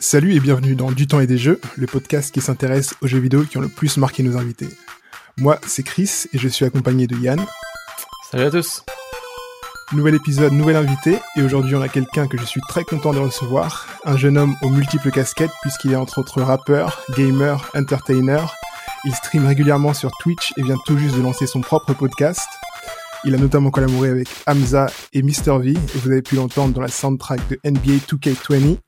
Salut et bienvenue dans Du temps et des jeux, le podcast qui s'intéresse aux jeux vidéo qui ont le plus marqué nos invités. Moi, c'est Chris et je suis accompagné de Yann. Salut à tous. Nouvel épisode, nouvel invité, et aujourd'hui on a quelqu'un que je suis très content de recevoir, un jeune homme aux multiples casquettes puisqu'il est entre autres rappeur, gamer, entertainer. Il stream régulièrement sur Twitch et vient tout juste de lancer son propre podcast. Il a notamment collaboré avec Hamza et Mr V, et vous avez pu l'entendre dans la soundtrack de NBA 2K20.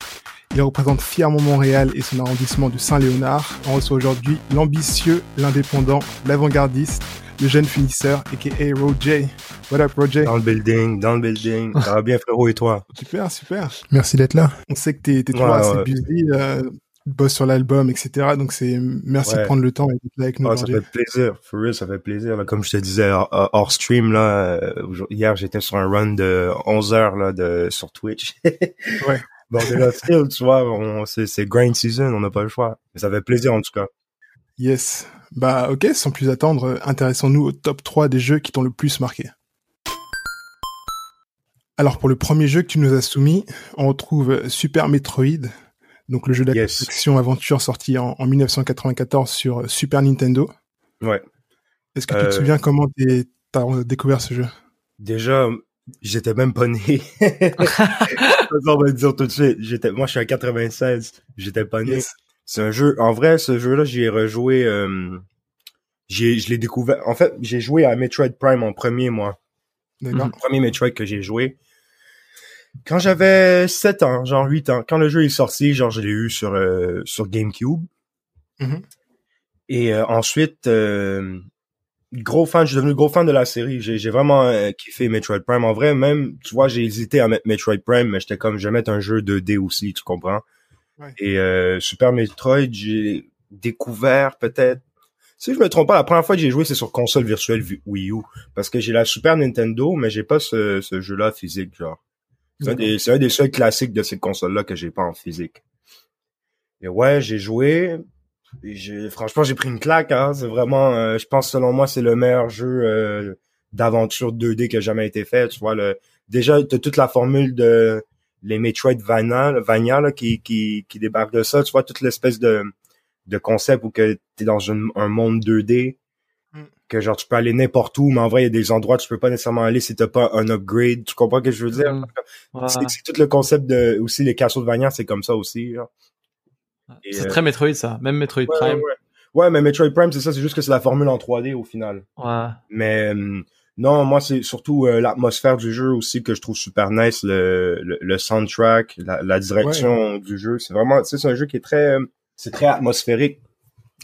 Il représente fièrement Montréal et son arrondissement de Saint-Léonard. On reçoit aujourd'hui l'ambitieux, l'indépendant, l'avant-gardiste, le jeune finisseur, a.k.a. Roger. What up, Roger? Dans le building, dans le building. Ça va bien, frérot, et toi? Super, super. Merci d'être là. On sait que t'es, t'es toujours Ouais, assez ouais. busy, euh, boss sur l'album, etc. Donc c'est, merci Ouais. de prendre le temps et d'être là avec nous Ah, ça fait plaisir, for real, ça fait plaisir. Là, comme je te disais hors, hors stream, là, euh, hier, j'étais sur un run de 11 heures là, de, sur Twitch. Ouais. Bon, de là, still, tu vois, c'est, grind season, on n'a pas le choix. Mais ça fait plaisir, en tout cas. Yes. Bah, ok, sans plus attendre, euh, intéressons-nous au top 3 des jeux qui t'ont le plus marqué. Alors, pour le premier jeu que tu nous as soumis, on retrouve Super Metroid, donc le jeu Yes. d'action-aventure sorti en, en 1994 sur euh, Super Nintendo. Ouais. Est-ce que tu te Euh, souviens comment t'as découvert ce jeu? Déjà, j'étais même pas né. On va le dire tout de suite. J'étais, moi, je suis en 96. J'étais pas né. Yes. C'est un jeu. En vrai, ce jeu-là, j'y ai rejoué. Euh, j'ai, je l'ai découvert. En fait, j'ai joué à Metroid Prime en premier, moi. Le premier Metroid que j'ai joué. Quand j'avais 7 ans, genre 8 ans, quand le jeu est sorti, genre je l'ai eu sur euh, sur GameCube. Mhm. Et euh, ensuite, euh, gros fan, je suis devenu gros fan de la série. J'ai, vraiment euh, kiffé Metroid Prime. En vrai, même, tu vois, j'ai hésité à mettre Metroid Prime, mais j'étais comme, je vais mettre un jeu 2D aussi, tu comprends? Ouais. Et euh, Super Metroid, j'ai découvert peut-être... Si je me trompe pas, la première fois que j'ai joué, c'est sur console virtuelle vi- Wii U. Parce que j'ai la Super Nintendo, mais j'ai pas ce, ce jeu-là physique, genre. C'est un, un des seuls classiques de cette console-là que j'ai pas en physique. Et ouais, j'ai joué. Et franchement, j'ai pris une claque. Hein. C'est vraiment, euh, je pense selon moi, c'est le meilleur jeu euh, d'aventure 2D qui a jamais été fait. Tu vois, le, déjà, t'as toute la formule de les Metroidvania, Vania, là, qui, qui, qui débarque de ça. Tu vois, toute l'espèce de, de concept où que t'es dans une- un monde 2D Mm. que genre tu peux aller n'importe où, mais en vrai, il y a des endroits où tu peux pas nécessairement aller si t'as pas un upgrade. Tu comprends ce que je veux dire? Mm. Ouais. C'est tout le concept de aussi les Castlevania, c'est comme ça aussi. là. C'est euh, très Metroid ça, même Metroid Ouais, Prime. ouais, ouais. Ouais, mais Metroid Prime, c'est ça, c'est juste que c'est la formule en 3D au final. Ouais. Mais euh, non, moi c'est surtout euh, l'atmosphère du jeu aussi que je trouve super nice, le, le, le soundtrack, la, la direction du jeu. C'est vraiment, tu sais, c'est un jeu qui est très, euh, c'est très atmosphérique.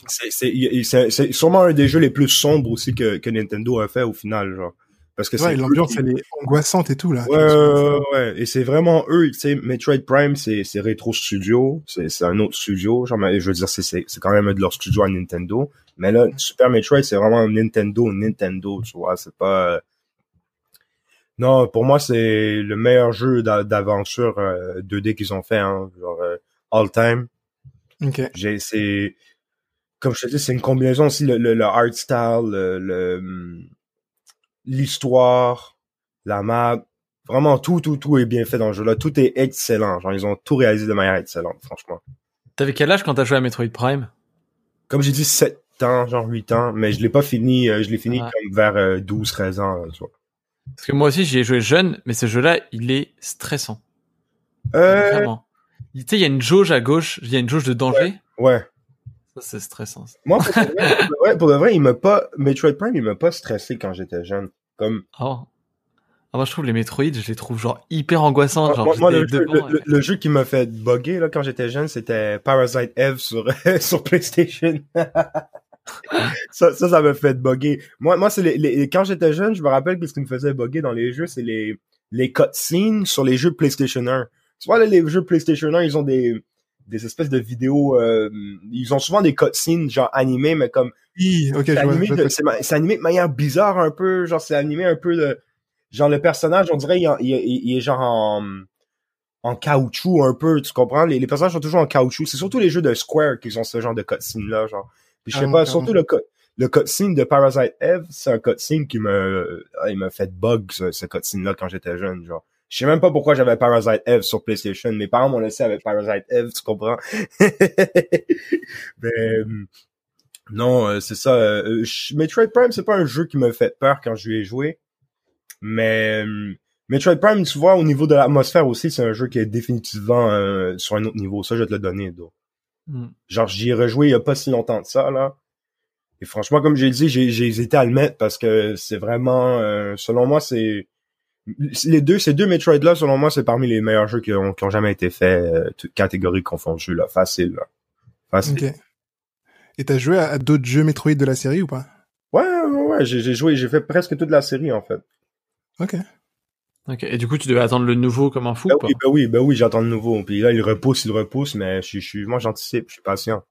C'est c'est il- c'est c'est sûrement un des jeux les plus sombres aussi que, que Nintendo a fait au final, genre. Parce que Ouais, l'ambiance, elle est angoissante et tout, là. Ouais, ouais, ouais. Et c'est vraiment eux, tu sais, Metroid Prime, c'est, c'est Retro Studio, c'est, c'est un autre studio, genre, mais je veux dire, c'est, c'est, c'est quand même un de leurs studios à Nintendo. Mais là, Super Metroid, c'est vraiment Nintendo, Nintendo, tu vois, c'est pas... euh, Non, pour moi, c'est le meilleur jeu d'a- d'aventure euh, 2D qu'ils ont fait, hein, genre, euh, all time. Ok. J'ai, c'est, comme je te dis, c'est une combinaison aussi, le, le, le art style, le, le, hum, l'histoire, la map, vraiment tout, tout, tout est bien fait dans le jeu là. Tout est excellent. Genre, ils ont tout réalisé de manière excellente, franchement. T'avais quel âge quand t'as joué à Metroid Prime? Comme j'ai dit, 7 ans, genre 8 ans, mais je l'ai pas fini, euh, je l'ai fini Ouais. comme vers euh, 12, 13 ans, tu vois. Parce que moi aussi j'y ai joué jeune, mais ce jeu-là, il est stressant. Euh, Vraiment. Tu sais, il y a une jauge à gauche, il y a une jauge de danger. ouais. Ça, c'est stressant. Moi, pour de vrai, pour de vrai, pour de vrai, il m'a pas, Metroid Prime, il m'a pas stressé quand j'étais jeune. Comme, Oh. Ah, moi, je trouve les Metroid, je les trouve genre hyper angoissants. Genre, moi, moi, le, jeu, le- le- le qui m'a fait bugger là quand j'étais jeune, c'était Parasite Eve sur sur PlayStation. ça, ça, ça m'a fait bugger. Moi, moi, c'est les, les- quand j'étais jeune, je me rappelle que ce qui me faisait bugger dans les jeux, c'est les les cutscenes sur les jeux PlayStation 1. Tu vois là, les jeux PlayStation 1, ils ont des des espèces de vidéos. euh, ils ont souvent des cutscenes genre animées, mais comme Oui, ok, c'est animé, de- animé manière bizarre un peu, genre c'est animé un peu de, genre le personnage, on dirait il, il, il- il est genre en, en caoutchouc un peu, tu comprends? Les, les personnages sont toujours en caoutchouc. C'est surtout les jeux de Square qui ont ce genre de cutscene là, genre. Puis je sais Carrément, pas, surtout le, le cutscene de Parasite Eve, c'est un cutscene qui me, ah, il m'a fait bug ce, ce cutscene là quand j'étais jeune, genre. Je sais même pas pourquoi j'avais Parasite Eve sur PlayStation. Mes parents m'ont laissé avec Parasite Eve, tu comprends? Mais, euh, non, euh, c'est ça. Euh, Metroid Prime, c'est pas un jeu qui me fait peur quand je lui ai joué. Mais Metroid Prime, tu vois, au niveau de l'atmosphère aussi, c'est un jeu qui est définitivement euh, sur un autre niveau. Ça, je vais te le donner, Do. Hmm. Genre, j'y ai rejoué il y a pas si longtemps de ça, là. Et franchement, comme j'ai dit, j'ai j'ai hésité à le mettre parce que c'est vraiment, euh, selon moi, c'est les deux, ces deux Metroid-là, selon moi, c'est parmi les meilleurs jeux qui ont, qui ont jamais été faits, euh, toutes catégories confondues, là. Facile, là. Facile. Et t'as joué à, à d'autres jeux Metroid de la série ou pas? Ouais, ouais, ouais, j'ai j'ai joué, j'ai fait presque toute la série, en fait. Ok. Ok. Et du coup, tu devais attendre le nouveau comme un fou, Ben quoi. oui, ben oui, ben oui, j'attends le nouveau. Puis là, il repousse, il repousse, mais je suis, je suis, moi, j'anticipe, je suis patient.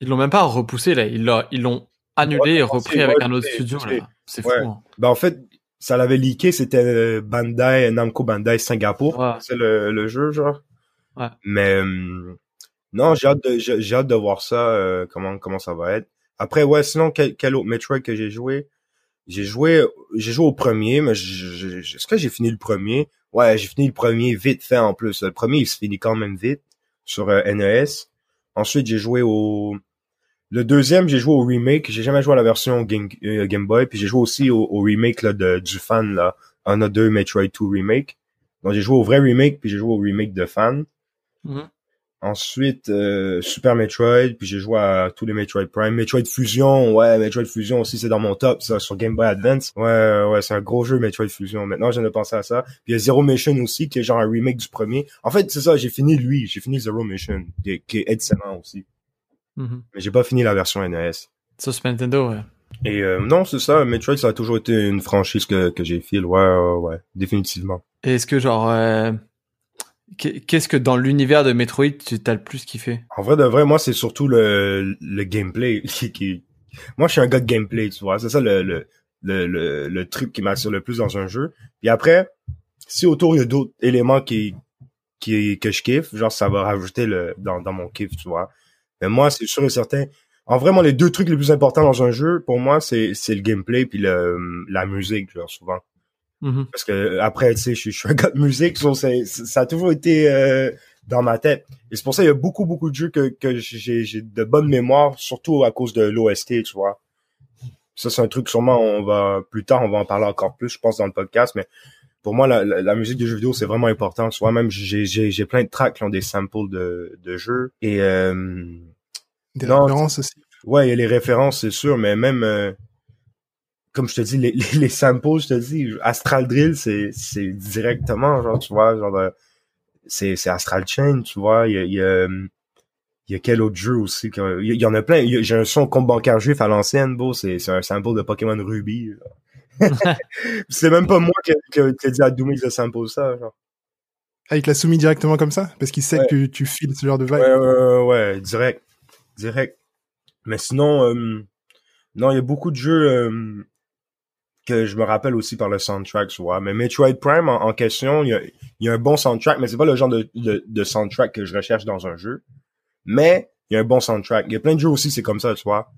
Ils l'ont même pas repoussé, là. Ils l'ont, ils l'ont annulé Ouais, et repris ouais, avec un autre studio, là. C'est Ouais. fou. hein. Ben, en fait, ça l'avait leaké, c'était Bandai, Namco Bandai Singapour. Ouais. C'est le, le jeu, genre. Ouais. Mais, euh, non, j'ai hâte de, j'ai hâte de voir ça, euh, comment, comment ça va être. Après, ouais, sinon, quel, quel autre Metroid que j'ai joué? J'ai joué, j'ai joué au premier, mais je- je- je- est-ce que j'ai fini le premier? Ouais, j'ai fini le premier vite fait en plus. Le premier, il se finit quand même vite sur euh, NES. Ensuite, j'ai joué au, le deuxième, j'ai joué au remake. J'ai jamais joué à la version Game, euh, Game Boy. Puis j'ai joué aussi au, au remake là, de, du fan, là. On a deux Metroid 2 remake. Donc j'ai joué au vrai remake, puis j'ai joué au remake de fan. Mhm. Ensuite, euh, Super Metroid, puis j'ai joué à tous les Metroid Prime. Metroid Fusion, ouais, Metroid Fusion aussi, c'est dans mon top, ça, sur Game Boy Advance. Ouais, ouais, c'est un gros jeu, Metroid Fusion. Maintenant, je viens de penser à ça. Puis il y a Zero Mission aussi, qui est genre un remake du premier. En fait, c'est ça, j'ai fini lui, j'ai fini Zero Mission, qui est, qui est excellent aussi. Mhm. Mais j'ai pas fini la version NES. Sur Super Nintendo, ouais. Et euh, non, c'est ça, Metroid, ça a toujours été une franchise que, que j'ai file, ouais, ouais, ouais, définitivement. Et est-ce que, genre, euh, qu'est- qu'est-ce que dans l'univers de Metroid, tu t'as le plus kiffé? En vrai de vrai, moi, c'est surtout le, le gameplay qui. Moi, je suis un gars de gameplay, tu vois. C'est ça le, le, le, le, le truc qui m'attire le plus dans un jeu. Puis après, si autour, il y a d'autres éléments qui, qui, que je kiffe, genre, ça va rajouter le, dans, dans mon kiff, tu vois. Mais moi, c'est sûr et certain. En vraiment, les deux trucs les plus importants dans un jeu, pour moi, c'est, c'est le gameplay puis le, la musique, genre, souvent. Mhm. Parce que après, tu sais, je, suis- je suis un gars de musique, so ça a toujours été euh, dans ma tête. Et c'est pour ça qu'il y a beaucoup, beaucoup de jeux que, que j'ai, j'ai de bonnes mémoires, surtout à cause de l'OST, tu vois. Ça, c'est un truc, sûrement, on va, plus tard, on va en parler encore plus, je pense, dans le podcast, mais pour moi, la, la, la musique de jeux vidéo, c'est vraiment important. Tu vois, même, j'ai, j'ai, j'ai plein de tracks qui ont des samples de, de jeux. Et, euh, Des Non, références aussi. Ouais, il y a les références, c'est sûr, mais même euh, comme je te dis, les, les, les samples, je te dis, Astral Drill, c'est c'est directement, genre, tu vois, genre de- c'est c'est Astral Chain, tu vois, il y a, il y a il y a quel autre jeu aussi que- il y, en a plein. J'ai un son compte bancaire juif à l'ancienne, beau, c'est c'est un sample de Pokémon Ruby. genre. c'est même pas moi qui qui qui a dit à Doomix de sample ça, genre. Ah, il te l'a soumis directement comme ça? Parce qu'il sait Ouais. que tu files ce genre de vibe. Ouais, ouais, ouais, ouais, direct. Direct. Mais sinon, euh, non, il y a beaucoup de jeux euh, que je me rappelle aussi par le soundtrack, tu vois. Mais Metroid Prime, en, en question, il y a, il y a un bon soundtrack, mais c'est pas le genre de, de, de soundtrack que je recherche dans un jeu. Mais il y a un bon soundtrack. Il y a plein de jeux aussi, c'est comme ça, tu vois.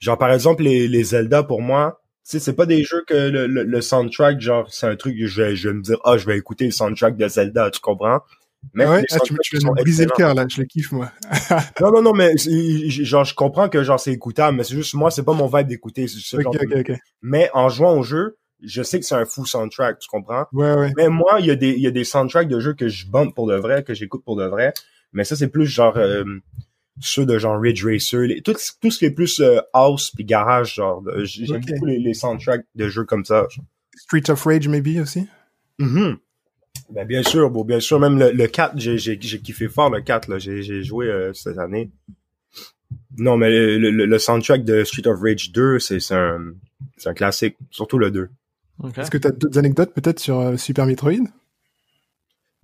Genre, par exemple, les, les Zelda, pour moi, sais, c'est pas des jeux que le, le, le soundtrack, genre, c'est un truc que je vais, je vais me dire, ah, je vais écouter le soundtrack de Zelda, tu comprends? Mais ouais, ah, tu, tu me briser le cœur, là. Je le kiffe, moi. Non, non, non, mais genre, je comprends que genre c'est écoutable, mais c'est juste moi, c'est pas mon vibe d'écouter. c'est ce Ok, genre de- ok, ok. Mais en jouant au jeu, je sais que c'est un fou soundtrack, tu comprends? Ouais, ouais. Mais moi, il y a des, il y a des soundtracks de jeux que je bump pour de vrai, que j'écoute pour de vrai. Mais ça, c'est plus genre euh, ceux de genre Ridge Racer, les, tout, tout ce qui est plus euh, house puis garage, genre. J'aime beaucoup les, les soundtracks de jeux comme ça. genre. Street of Rage, maybe, aussi? Mhm. Ben bien sûr, bon, bien sûr, même le, le 4, j'ai, j'ai, j'ai kiffé fort le 4, là, j'ai, j'ai joué euh, cette année. Non, mais le, le, le soundtrack de Street of Rage 2, c'est, c'est un, c'est un classique, surtout le 2. Ok. Est-ce que tu as d'autres anecdotes, peut-être, sur euh, Super Metroid?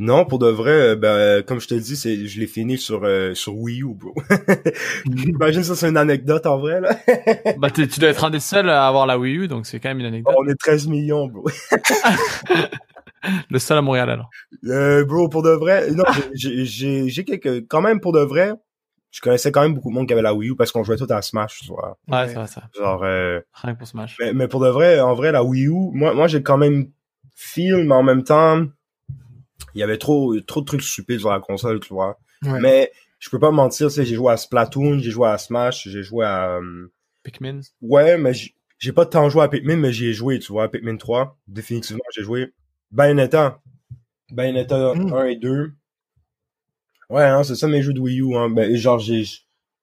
Non, pour de vrai, euh, ben, euh, comme je te dis, c'est, je l'ai fini sur, euh, sur Wii U, bro. Imagine ça, c'est une anecdote en vrai, là. Bah, t'es- tu dois être un des seuls à avoir la Wii U, donc c'est quand même une anecdote. On est 13 millions, bro. Le seul à Montréal, alors. Euh, bro, pour de vrai, non, j'ai, j'ai, quelques, quand même, pour de vrai, je connaissais quand même beaucoup de monde qui avait la Wii U parce qu'on jouait tout à Smash, tu vois. Ouais, c'est vrai, ça. Genre, euh, Rien que pour Smash. Mais, mais pour de vrai, en vrai, la Wii U, moi, moi j'ai quand même feel, mais en même temps, il y avait trop trop de trucs stupides sur la console, tu vois. Ouais. Mais je peux pas me mentir, tu sais, j'ai joué à Splatoon, j'ai joué à Smash, j'ai joué à euh, Pikmin. ouais, mais j'ai pas tant joué à Pikmin, mais j'y ai joué, tu vois, à Pikmin 3. Définitivement, j'ai joué. Bayonetta. Bayonetta Mm. 1 et 2. Ouais, hein, c'est ça mes jeux de Wii U, hein. Ben, genre, j'ai,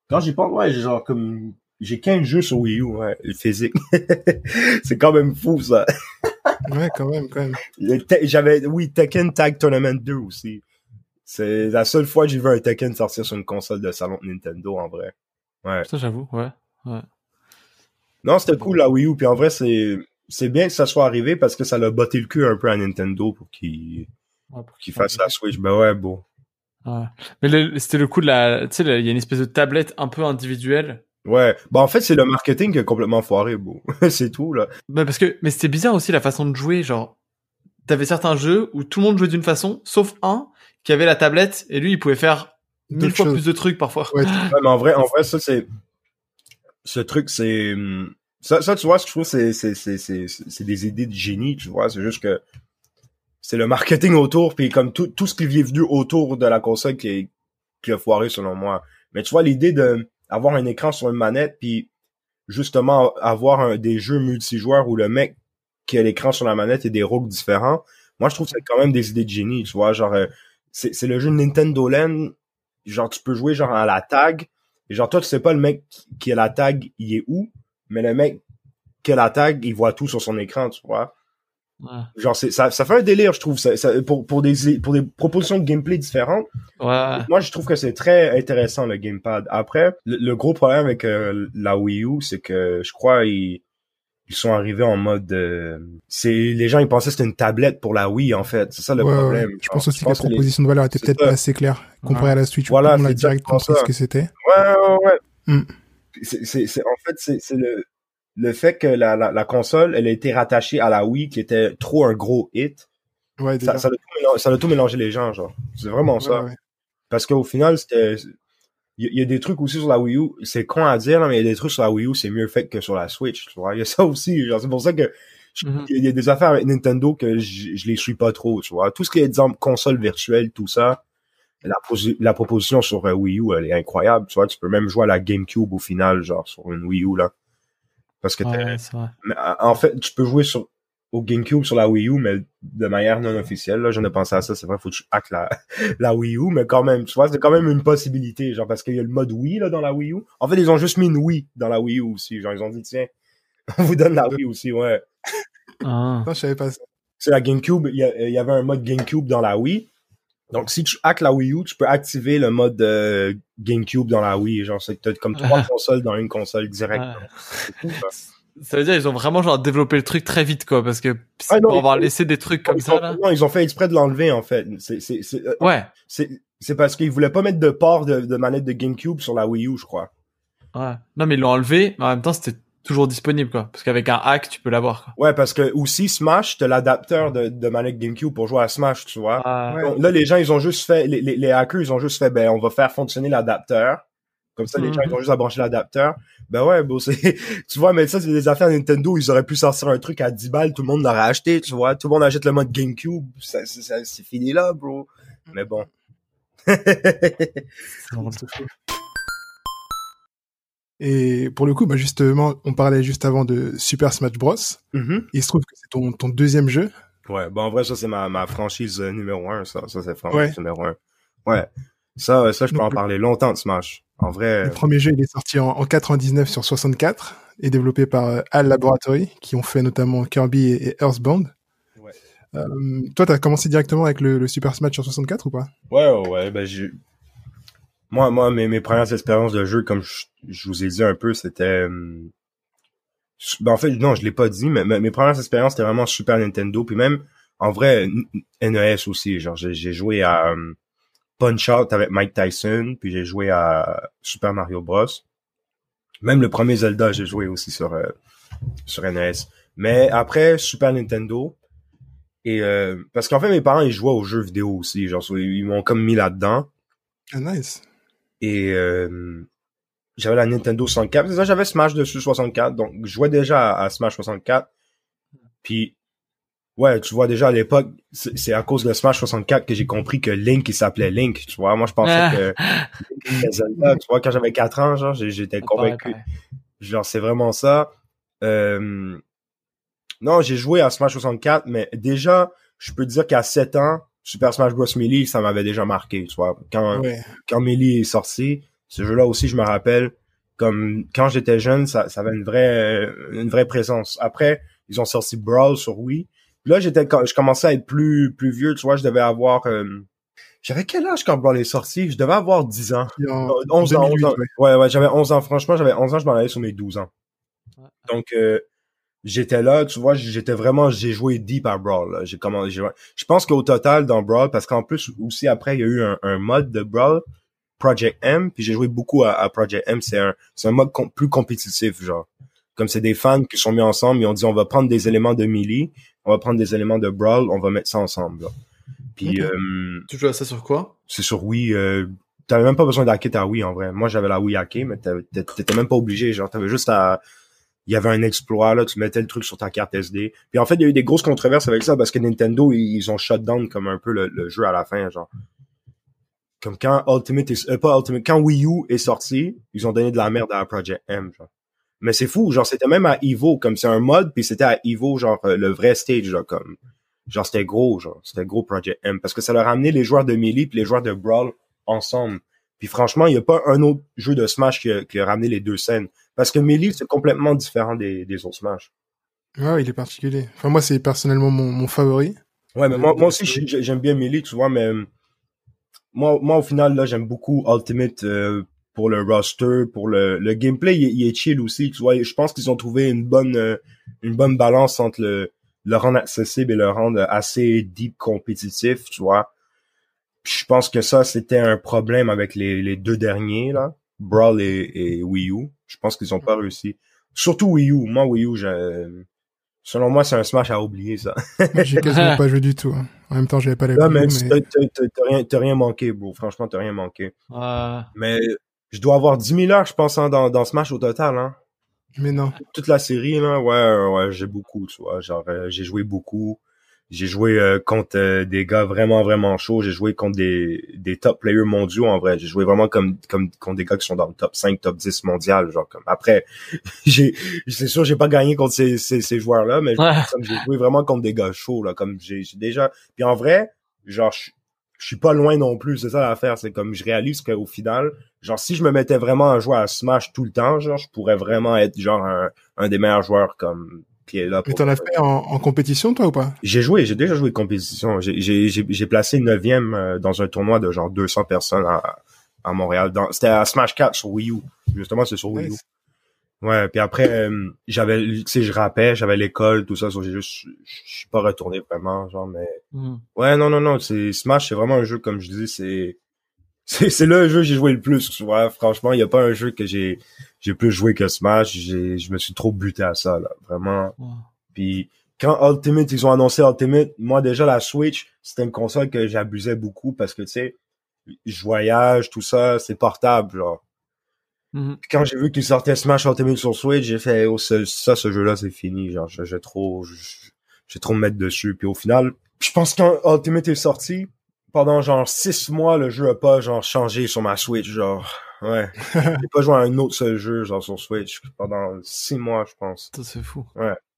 quand j'y pense, ouais, j'ai genre comme, j'ai 15 jeux sur Wii U, ouais, physique. c'est quand même fou, ça. Ouais, quand même, quand même. J'avais, oui, Tekken Tag Tournament 2 aussi. C'est la seule fois que j'ai vu un Tekken sortir sur une console de salon de Nintendo, en vrai. Ouais. Ça, j'avoue, ouais. Non, c'était cool la Wii U, puis en vrai, c'est c'est bien que ça soit arrivé parce que ça l'a botté le cul un peu à Nintendo pour qu'il Ouais, pour qu'il fasse la Switch. Ben ouais, bon. Ouais. Mais le- c'était le coup de la, tu sais, il y a une espèce de tablette un peu individuelle. Ouais. Ben en fait, c'est le marketing qui a complètement foiré, bon. c'est tout, là. Bah parce que, mais c'était bizarre aussi la façon de jouer, genre, t'avais certains jeux où tout le monde jouait d'une façon, sauf un qui avait la tablette et lui il pouvait faire mille fois choses. plus de trucs parfois. Ouais, Ouais, mais en vrai, en vrai, ça, c'est... Ce truc, c'est... Ça, ça, tu vois, je trouve, c'est, c'est, c'est, c'est, c'est des idées de génie, tu vois. C'est juste que c'est le marketing autour, puis comme tout, tout ce qui est venu autour de la console qui, est, qui a foiré, selon moi. Mais tu vois, l'idée de avoir un écran sur une manette, puis justement avoir des jeux multijoueurs où le mec qui a l'écran sur la manette et des rôles différents, moi, je trouve que c'est quand même des idées de génie, tu vois. Genre, euh, c'est, le jeu Nintendo Land, genre, tu peux jouer genre à la tag, et genre, toi, tu sais pas le mec qui a la tag, il est où, mais le mec qui a la tag, il voit tout sur son écran, tu vois. Ouais. Genre, c'est, ça, ça fait un délire, je trouve, ça, ça- pour, pour des, pour des propositions de gameplay différentes. Ouais. Moi, je trouve que c'est très intéressant, le gamepad. Après, le, le gros problème avec euh, la Wii U, c'est que je crois ils, ils sont arrivés en mode... euh, c'est Les gens, ils pensaient que c'était une tablette pour la Wii, en fait. C'est ça le Ouais, ouais. problème. Je pense aussi que la les- proposition de valeur était c'est peut-être pas assez claire comparée Ouais. à la Switch. Voilà, monde a direct compris ce que c'était. Ouais, ouais, ouais. Mm. C'est, c'est, c'est- en fait, c'est, c'est le, le fait que la, la, la console, elle a été rattachée à la Wii, qui était trop un gros hit. Ouais. Ça, ça, a tout ça a tout mélangé les gens, genre. C'est vraiment ça. Ouais. Parce qu'au final, c'était... Il y, a- des trucs aussi sur la Wii U, c'est con à dire, là, mais il y a des trucs sur la Wii U, c'est mieux fait que sur la Switch, tu vois. Il y a ça aussi, genre, c'est pour ça que je- Mhm. il y a des affaires avec Nintendo que je, je les suis pas trop, tu vois. Tout ce qui est, exemple, console virtuelle, tout ça, la, la proposition sur euh, Wii U, elle est incroyable, tu vois. Tu peux même jouer à la GameCube au final, genre, sur une Wii U, là. Parce que t'as- Ouais, euh, en fait, tu peux jouer sur au GameCube sur la Wii U, mais de manière non officielle. Là, j'en ai pensé à ça. C'est vrai, faut que je hack la, la Wii U, mais quand même, tu vois, c'est quand même une possibilité, genre parce qu'il y a le mode Wii là dans la Wii U. En fait, ils ont juste mis une Wii dans la Wii U aussi. Genre, ils ont dit tiens, on vous donne la Wii aussi, ouais. Ah. Non, je savais pas ça. C'est la GameCube. Il y, a- il y avait un mode GameCube dans la Wii. Donc, si tu hack la Wii U, tu peux activer le mode euh, GameCube dans la Wii. Genre, c'est que t'as comme trois consoles dans une console direct. Ouais. C'est fou, ça. Veut dire ils ont vraiment genre développé le truc très vite quoi parce que Ah, non, pour ils- avoir laissé des trucs comme ça ont, là. non, ils ont fait exprès de l'enlever, en fait. C'est, c'est, c'est, euh, Ouais. c'est, c'est parce qu'ils voulaient pas mettre de port de, de manette de GameCube sur la Wii U, je crois. Ouais. Non mais ils l'ont enlevé, mais en même temps c'était toujours disponible quoi parce qu'avec un hack tu peux l'avoir quoi. Ouais, parce que aussi Smash, t'as l'adapteur de, de manette GameCube pour jouer à Smash, tu vois. Ah, Ouais. Donc, là, les gens, ils ont juste fait, les, les, les hackers, ils ont juste fait, ben, on va faire fonctionner l'adapteur. Comme ça, les Mhm. gens, ils ont juste à brancher l'adapteur. Ben ouais, bon, c'est, tu vois, mais ça, c'est des affaires Nintendo, ils auraient pu sortir un truc à 10 balles, tout le monde l'aurait acheté, tu vois. Tout le monde achète le mode GameCube, ça, c'est, ça- c'est fini là, bro. Mais bon. Et pour le coup, bah justement, on parlait juste avant de Super Smash Bros. Mhm. Il se trouve que c'est ton, ton deuxième jeu. Ouais, bon, en vrai, ça, c'est ma, ma franchise euh, numéro un, ça. Ça, c'est franchise Ouais. numéro un. Ouais. Ça, euh, ça, je peux Donc, en le- parler longtemps de Smash. En vrai. Le premier jeu, il est sorti en, en 99 sur 64 et développé par euh, HAL Laboratory, qui ont fait notamment Kirby et, et Earthbound. Ouais. Euh, toi, t'as commencé directement avec le, le Super Smash sur 64 ou pas? Ouais, ouais, ouais, ben, j'ai, moi, moi, mes, mes premières expériences de jeu, comme je, je vous ai dit un peu, c'était, hum, ben, en fait, non, je l'ai pas dit, mais, mes premières expériences, c'était vraiment Super Nintendo, puis même, en vrai, NES aussi, genre, j'ai, joué à hum, Punch Out avec Mike Tyson, puis j'ai joué à Super Mario Bros. Même le premier Zelda, j'ai joué aussi sur, euh, sur NES. Mais après, Super Nintendo, et euh, parce qu'en fait, mes parents, ils jouaient aux jeux vidéo aussi, genre, ils m'ont comme mis là-dedans. Ah, nice. Et euh, j'avais la Nintendo 64. C'est ça, j'avais Smash dessus 64. Donc, je jouais déjà à, à Smash 64. Puis, Ouais, tu vois déjà à l'époque, c'est à cause de Smash 64 que j'ai compris que Link il s'appelait Link, tu vois. Moi je pensais Ah. que Zelda, tu vois quand j'avais 4 ans, genre j'étais convaincu. Genre c'est vraiment ça. Euh, Non, j'ai joué à Smash 64, mais déjà, je peux te dire qu'à 7 ans, Super Smash Bros. Melee, ça m'avait déjà marqué, tu vois. Quand, Ouais. quand Melee est sorti, ce jeu-là aussi, je me rappelle, comme quand j'étais jeune, ça, ça avait une vraie, une vraie présence. Après, ils ont sorti Brawl sur Wii. Puis là, j'étais, quand je commençais à être plus, plus vieux, tu vois, je devais avoir, euh, j'avais quel âge quand Brawl est sorti? Je devais avoir 10 ans. Puis en- 11 ans, 11 2008, ans. ouais. Ouais, ouais, j'avais 11 ans. Franchement, j'avais 11 ans, je m'en allais sur mes 12 ans. Ouais. Donc, euh, j'étais là, tu vois, j'étais vraiment, j'ai joué deep à Brawl. J'ai commencé, j'ai- je pense qu'au total, dans Brawl, parce qu'en plus, aussi après, il y a eu un, un mode de Brawl, Project M, puis j'ai joué beaucoup à, à Project M. C'est un, c'est un mode com- plus compétitif, genre. Comme c'est des fans qui sont mis ensemble, ils ont dit, on va prendre des éléments de Melee, on va prendre des éléments de Brawl, on va mettre ça ensemble, là. Puis, euh, Tu joues à ça sur quoi? c'est sur Wii. Euh, t'avais même pas besoin d'hacker ta Wii en vrai. Moi j'avais la Wii hackée, mais t'étais même pas obligé. Genre t'avais juste à, il y avait un exploit là, tu mettais le truc sur ta carte SD. Puis en fait il y a eu des grosses controverses avec ça parce que Nintendo ils, ils ont shut down comme un peu le, le jeu à la fin genre. Comme quand Ultimate est, euh, pas Ultimate, quand Wii U est sorti, ils ont donné de la merde à Project M genre. Mais c'est fou, genre c'était même à Evo comme c'est un mode puis c'était à Evo genre euh, le vrai stage genre comme genre c'était gros genre c'était gros Project M parce que ça leur a amené les joueurs de Melee puis les joueurs de Brawl ensemble puis franchement il y a pas un autre jeu de Smash qui a, qui a ramené les deux scènes parce que Melee c'est complètement différent des, des autres Smash Ouais, il est particulier. Enfin, moi, c'est personnellement mon, mon favori. ouais mais Euh, moi, moi de aussi j'aime bien Melee tu vois mais euh, moi moi au final là j'aime beaucoup Ultimate euh, pour le roster pour le, le gameplay il, est- il est chill aussi tu vois je pense qu'ils ont trouvé une bonne euh, une bonne balance entre le le rendre accessible et le rendre assez deep compétitif, tu vois. Puis je pense que ça, c'était un problème avec les, les deux derniers, là, Brawl et, et Wii U. Je pense qu'ils ont pas réussi. Surtout Wii U. Moi, Wii U, je- selon moi, c'est un Smash à oublier, ça. J'ai quasiment pas joué du tout. hein. En même temps, j'avais pas Là, Wii mais mais... t'as rien, t'as rien manqué, bro. Franchement, t'as rien manqué. Euh, Mais je dois avoir 10 000 heures, je pense, hein, dans, dans Smash au total, hein. mais non. toute la série là ouais ouais j'ai beaucoup tu vois genre euh, j'ai joué beaucoup j'ai joué euh, contre euh, des gars vraiment vraiment chauds. J'ai joué contre des des top players mondiaux en vrai. J'ai joué vraiment comme comme contre des gars qui sont dans le top 5 top 10 mondial genre comme. Après j'ai c'est sûr j'ai pas gagné contre ces ces, ces joueurs là mais Ouais. j'ai joué vraiment contre des gars chauds là comme j'ai j'ai déjà puis en vrai genre je je suis pas loin non plus c'est ça l'affaire c'est comme je réalise qu'au final genre si je me mettais vraiment à jouer à Smash tout le temps genre je pourrais vraiment être genre un, un des meilleurs joueurs comme qui est là t'en as fait en, en compétition, toi, ou pas? J'ai joué j'ai déjà joué compétition. J'ai j'ai j'ai j'ai placé neuvième euh, dans un tournoi de genre 200 personnes à, à Montréal. C'était à Smash 4 sur Wii U. Justement c'est sur Wii U. Ouais, puis après euh, j'avais tu sais je rappais, j'avais l'école, tout ça, so j'ai juste je suis pas retourné vraiment genre mais hmm. ouais non non non, c'est Smash c'est vraiment un jeu comme je dis, c'est c'est c'est le jeu que j'ai joué le plus, tu vois. Franchement, il y a pas un jeu que j'ai j'ai plus joué que Smash, j'ai je me suis trop buté à ça là, vraiment. Ouais. Puis quand Ultimate ils ont annoncé Ultimate, moi déjà la Switch, c'était une console que j'abusais beaucoup parce que tu sais je voyage, tout ça, c'est portable genre Mhm. puis quand j'ai vu qu'il sortait Smash Ultimate sur Switch, j'ai fait oh, ce- ça ce jeu-là c'est fini, genre j'ai trop j'ai trop me mettre dessus. Puis au final, je pense quand Ultimate est sorti, pendant genre six mois le jeu a pas genre changé sur ma Switch, genre ouais. j'ai pas joué à un autre seul jeu genre sur Switch pendant six mois je pense. Ça, c'est fou.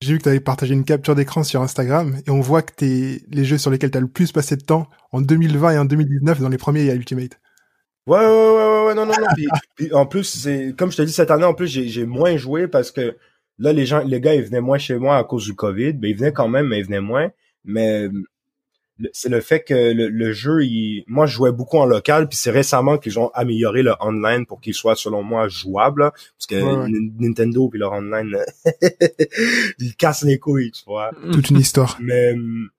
J'ai vu que t'avais partagé une capture d'écran sur Instagram, et on voit que t'es les jeux sur lesquels t'as le plus passé de temps en 2020 et en 2019, dans les premiers, il y a Ultimate. Ouais, ouais, ouais, ouais, ouais, non, non, non. puis, puis en plus, c'est comme je te dis, cette année, en plus, j'ai moins joué parce que là, les gens, les gars, ils venaient moins chez moi à cause du COVID. Ben, ils venaient quand même, mais ils venaient moins. Mais c'est le fait que le, le jeu, il, moi, je jouais beaucoup en local, puis c'est récemment qu'ils ont amélioré le online pour qu'il soit, selon moi, jouable. là, parce que Ouais, Nintendo puis leur online, ils cassent les couilles, tu vois. Toute une histoire. Mais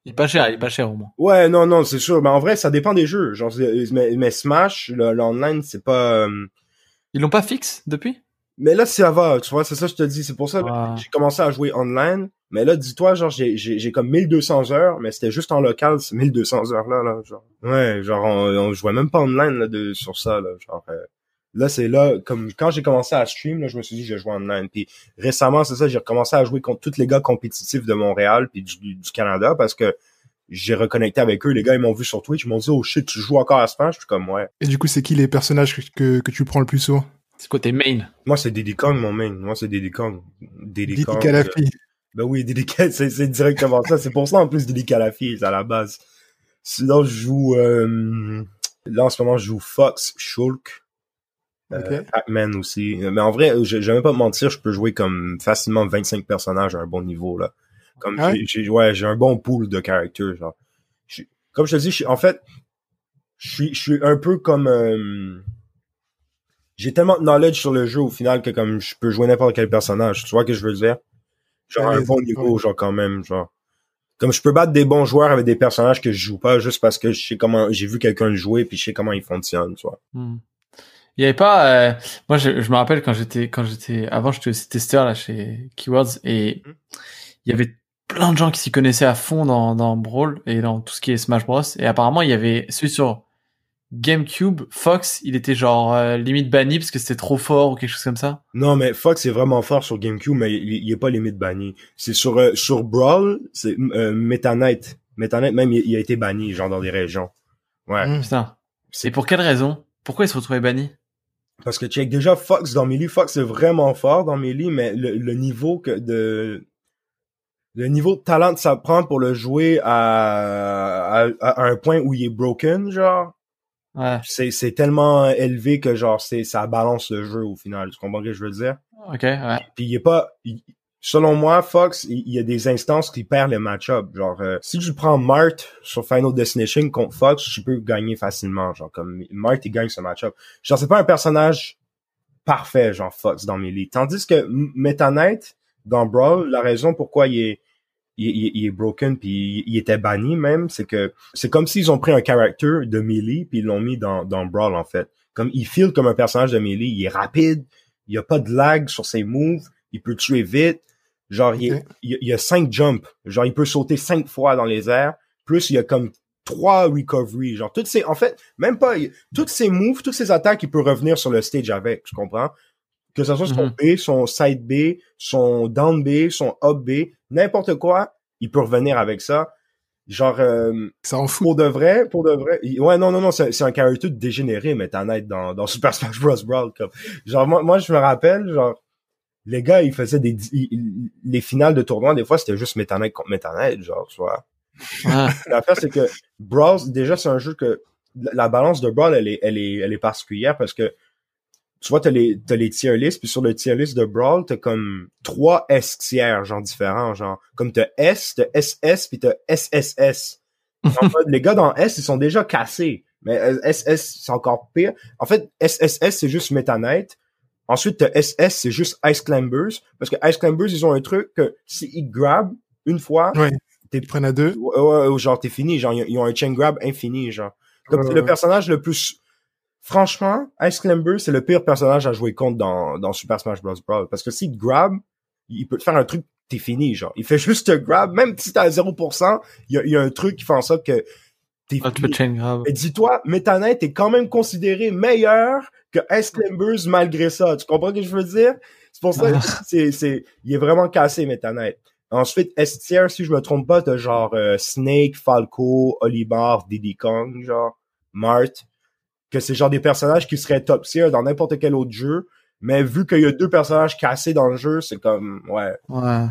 Il est pas cher, il est pas cher au moins. Ouais, non, non, c'est sûr. Mais en vrai, ça dépend des jeux. Genre, mais, mais Smash, le- l'online, c'est pas. euh, Ils l'ont pas fixe depuis? Mais là, ça va, tu vois, c'est ça que je te dis. C'est pour ça que Ouais. j'ai commencé à jouer online. Mais là, dis-toi, genre, j'ai, j'ai, j'ai comme 1200 heures, mais c'était juste en local, c'est 1200 heures là, là, genre. Ouais, genre, on, on jouait même pas online, là, de, sur ça, là, genre. euh, Là, c'est là, comme quand j'ai commencé à stream, là, je me suis dit je vais jouer online. Puis récemment, c'est ça, j'ai recommencé à jouer contre tous les gars compétitifs de Montréal puis du, du Canada parce que j'ai reconnecté avec eux. Les gars, ils m'ont vu sur Twitch, ils m'ont dit oh shit, tu joues encore à Smash? Je suis comme ouais. Et du coup, c'est qui les personnages que, que, que tu prends le plus souvent C'est quoi tes main? Moi, c'est Diddy Kong, mon main. Moi, c'est Diddy Kong. Diddy Didi Kong. Kalafi. Ben oui, Diddy c'est, c'est directement ça. C'est pour ça, en plus, Diddy Kalafi, c'est à la base. Sinon, je joue, euh, là, en ce moment, je joue Fox, Shulk, euh, Ok. Pac-Man aussi. Mais en vrai, je, je vais même pas te mentir, je peux jouer comme facilement 25 personnages à un bon niveau, là. Comme, Ah ouais? j'ai, j'ai- ouais, j'ai un bon pool de caractères, genre. Comme je te dis, en fait, je suis, je suis un peu comme, euh, j'ai tellement de knowledge sur le jeu au final que comme je peux jouer n'importe quel personnage. Tu vois ce que je veux dire? Genre Ouais, un bon ouais. niveau, genre quand même, genre. Comme je peux battre des bons joueurs avec des personnages que je joue pas juste parce que je sais comment, j'ai vu quelqu'un le jouer puis je sais comment il fonctionne, tu vois. Hmm. Il y avait pas, euh, moi je, je me rappelle quand j'étais, quand j'étais, avant j'étais aussi testeur là chez Keywords et Mhm. il y avait plein de gens qui s'y connaissaient à fond dans, dans Brawl et dans tout ce qui est Smash Bros. Et apparemment il y avait celui sur GameCube, Fox, il était genre euh, limite banni parce que c'était trop fort ou quelque chose comme ça? Non, mais Fox est vraiment fort sur GameCube, mais il, il est pas limite banni. C'est sur, euh, sur Brawl, c'est, euh, Meta Knight. Meta Knight, même, il, il a été banni, genre dans des régions. Ouais. Mm. Putain. C'est Et pour quelle raison? Pourquoi il se retrouvait banni? Parce que check déjà Fox dans Melee, Fox est vraiment fort dans Melee, mais le, le niveau que de le niveau de talent que ça prend pour le jouer à, à, à un point où il est broken, genre, Ouais. c'est c'est tellement élevé que genre c'est ça balance le jeu au final. Tu comprends ce que je veux dire? Ok. Ouais. Puis il est pas il- selon moi Fox, il, il y a des instances qui perd le match-up. Genre euh, si tu prends Mart sur Final Destination contre Fox, tu peux gagner facilement. Genre comme Mart il gagne ce match-up. Genre c'est pas un personnage parfait genre Fox dans Melee. Tandis que Meta Knight dans Brawl, la raison pourquoi il est il, il- il est broken puis il, il était banni même, c'est que c'est comme s'ils ont pris un character de Melee puis ils l'ont mis dans dans Brawl en fait. Comme il feel comme un personnage de Melee, il est rapide, il y a pas de lag sur ses moves, il peut tuer vite. Genre il, il, y a- il a cinq jumps, genre il peut sauter cinq fois dans les airs, plus il y a comme trois recovery, genre toutes ces en fait, même pas il- toutes ces moves, toutes ces attaques, il peut revenir sur le stage avec, tu comprends? Que ce soit son Mhm. B, son side B, son down B, son up B, n'importe quoi, il peut revenir avec ça. Genre, euh, Ça en fout. pour de vrai, pour de vrai, ouais, non, non, non, c'est un caractère dégénéré, mais t'en dans, dans Super Smash Bros. Brawl, comme. Genre, moi, moi, je me rappelle, genre, les gars, ils faisaient des, ils- les finales de tournoi, des fois, c'était juste Meta Knight contre Meta Knight, genre, tu vois. Ouais. L'affaire, c'est que Brawl, déjà, c'est un jeu que la la balance de Brawl, elle est, elle est, elle est particulière parce que tu vois, t'as les, t'as les tier lists, puis sur le tier list de Brawl, t'as comme trois S tiers, genre différents, genre, comme t'as S, t'as SS, puis t'as SSS. En fait, les gars dans S, ils sont déjà cassés. Mais euh, SS, c'est encore pire. En fait, SSS, c'est juste Meta Knight. Ensuite, t'as SS, c'est juste Ice Climbers. Parce que Ice Climbers, ils ont un truc que s'ils grab une fois, Ouais. t'es prennent à deux. Ouais, ouais, ouais, genre t'es fini, genre ils ont un chain grab infini, genre. Comme le personnage le plus. Franchement, Ice Climber, c'est le pire personnage à jouer contre dans, dans Super Smash Bros. Brawl. Parce que s'il te grab, il peut te faire un truc, t'es fini, genre. Il fait juste te grab, même si t'es à 0%, il y a, il y a un truc qui fait en sorte que t'es Ah, fini. chain grab. Et dis-toi, Meta Knight est quand même considéré meilleur que Ice Climbers malgré ça. Tu comprends ce que je veux dire? C'est pour ça que Ah. c'est, c'est, il est vraiment cassé, Meta Knight. Ensuite, S tier, si je me trompe pas, t'as genre euh, Snake, Falco, Olibar, Diddy Kong, genre Mart, que c'est genre des personnages qui seraient top tier dans n'importe quel autre jeu, mais vu qu'il y a deux personnages cassés dans le jeu, c'est comme ouais. Ouais.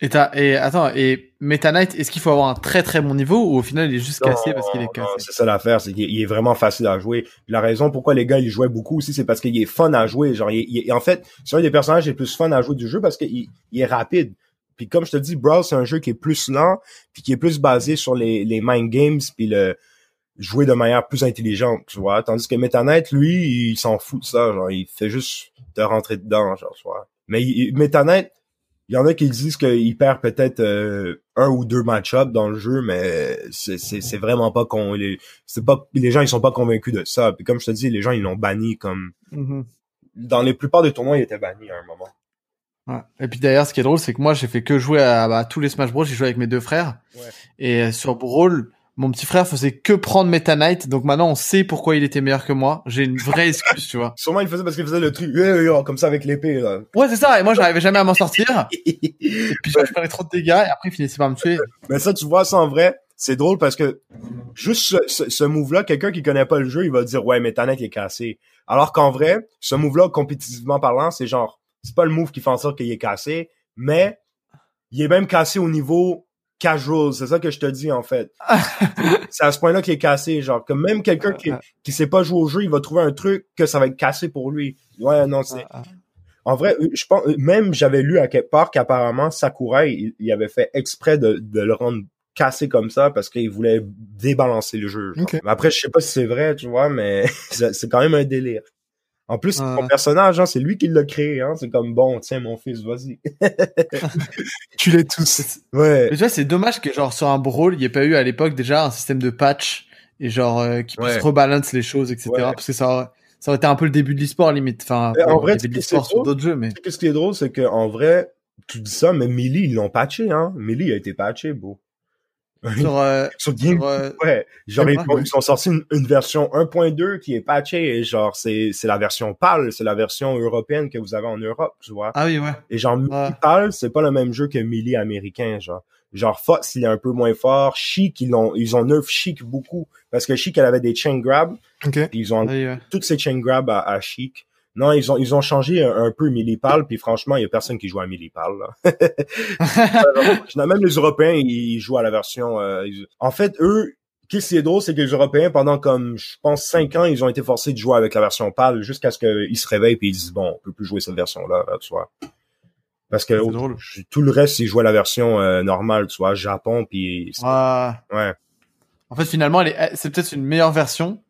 Et t'as, et attends, et Meta Knight, est-ce qu'il faut avoir un très très bon niveau ou au final il est juste cassé parce qu'il est cassé? C'est ça l'affaire, c'est qu'il est- vraiment facile à jouer. Puis la raison pourquoi les gars ils jouaient beaucoup aussi, c'est parce qu'il est fun à jouer. Genre, il, en fait, c'est un des personnages les plus fun à jouer du jeu parce qu'il il est rapide. Puis comme je te dis, Brawl c'est un jeu qui est plus lent, puis qui est plus basé sur les, les mind games, puis le jouer de manière plus intelligente, tu vois. Tandis que Meta Knight, lui, il s'en fout de ça. Genre, il fait juste te rentrer dedans, genre, tu vois. Mais il- il- y en a qui disent qu'il perd peut-être euh, un ou deux match-ups dans le jeu, mais c'est vraiment pas qu'on les c'est pas les gens ils sont pas convaincus de ça. Puis comme je te dis, les gens ils l'ont banni comme Mhm. dans les plupart des tournois il était banni à un moment. Ouais. Et puis d'ailleurs, ce qui est drôle, c'est que moi, j'ai fait que jouer à, tous les Smash Bros. J'ai joué avec mes deux frères. Ouais. Et sur Brawl, mon petit frère faisait que prendre Meta Knight, donc maintenant on sait pourquoi il était meilleur que moi. J'ai une vraie excuse, tu vois. Sûrement il faisait parce qu'il faisait le truc euh, comme ça avec l'épée là. Ouais, c'est ça. Et moi, j'arrivais jamais à m'en sortir. Et puis je prenais trop de dégâts et après il finissait par me tuer. Mais ça, tu vois, ça en vrai, c'est drôle parce que juste ce, ce, ce move-là, quelqu'un qui connaît pas le jeu, il va dire ouais, Meta Knight est cassé. Alors qu'en vrai, ce move-là, compétitivement parlant, c'est genre, c'est pas le move qui fait en sorte qu'il est cassé, mais il est même cassé au niveau casual, c'est ça que je te dis en fait. c'est à ce point-là qu'il est cassé, genre que même quelqu'un qui qui sait pas jouer au jeu, il va trouver un truc que ça va être cassé pour lui. Ouais, non, c'est en vrai, je pense même j'avais lu à quelque part qu'apparemment Sakurai il, avait fait exprès de, de le rendre cassé comme ça parce qu'il voulait débalancer le jeu. Après, je sais pas si c'est vrai, tu vois, mais c'est quand même un délire. En plus, son personnage, hein, c'est lui qui l'a créé. Hein. C'est comme, bon, tiens, mon fils, vas-y. tu l'es tous. Ouais. Mais tu vois, c'est dommage que, genre, sur un brawl, il n'y ait pas eu à l'époque déjà un système de patch et genre, euh, qui puisse rebalance les choses, etc. Parce que ça aurait, ça aurait été un peu le début de l'e-sport, limite. Enfin, en vrai, de l'e-sport sur d'autres jeux, mais. Ce qui est drôle, c'est qu'en vrai, tu dis ça, mais Millie, ils l'ont patché, hein. Millie a été patché, beau. Sur, euh, sur Game, euh, ouais. Genre, ils, sont sortis une, version 1.2 qui est patchée et genre, c'est, c'est la version PAL, c'est la version européenne que vous avez en Europe, tu vois. Ah oui, ouais. Et genre, ouais. PAL, c'est pas le même jeu que Melee américain, genre. Genre, Fox, il est un peu moins fort. Chic, ils ont, ils ont nerf Chic beaucoup. Parce que Chic, elle avait des chain grabs. Okay. Ils ont toutes ces chain grabs à, à Chic. Non, ils ont ils ont changé un, peu Millipal, puis franchement, il y a personne qui joue à Millipal. Même les Européens, ils jouent à la version. Euh, en fait, eux, qu'est-ce qui est drôle, c'est que les Européens, pendant comme je pense cinq ans, ils ont été forcés de jouer avec la version PAL jusqu'à ce qu'ils se réveillent et ils disent bon, on peut plus jouer cette version-là, tu vois. Parce que tout le reste, ils jouaient la version euh, normale, tu vois, Japon, puis. Ouais. En fait, finalement, c'est peut-être une meilleure version,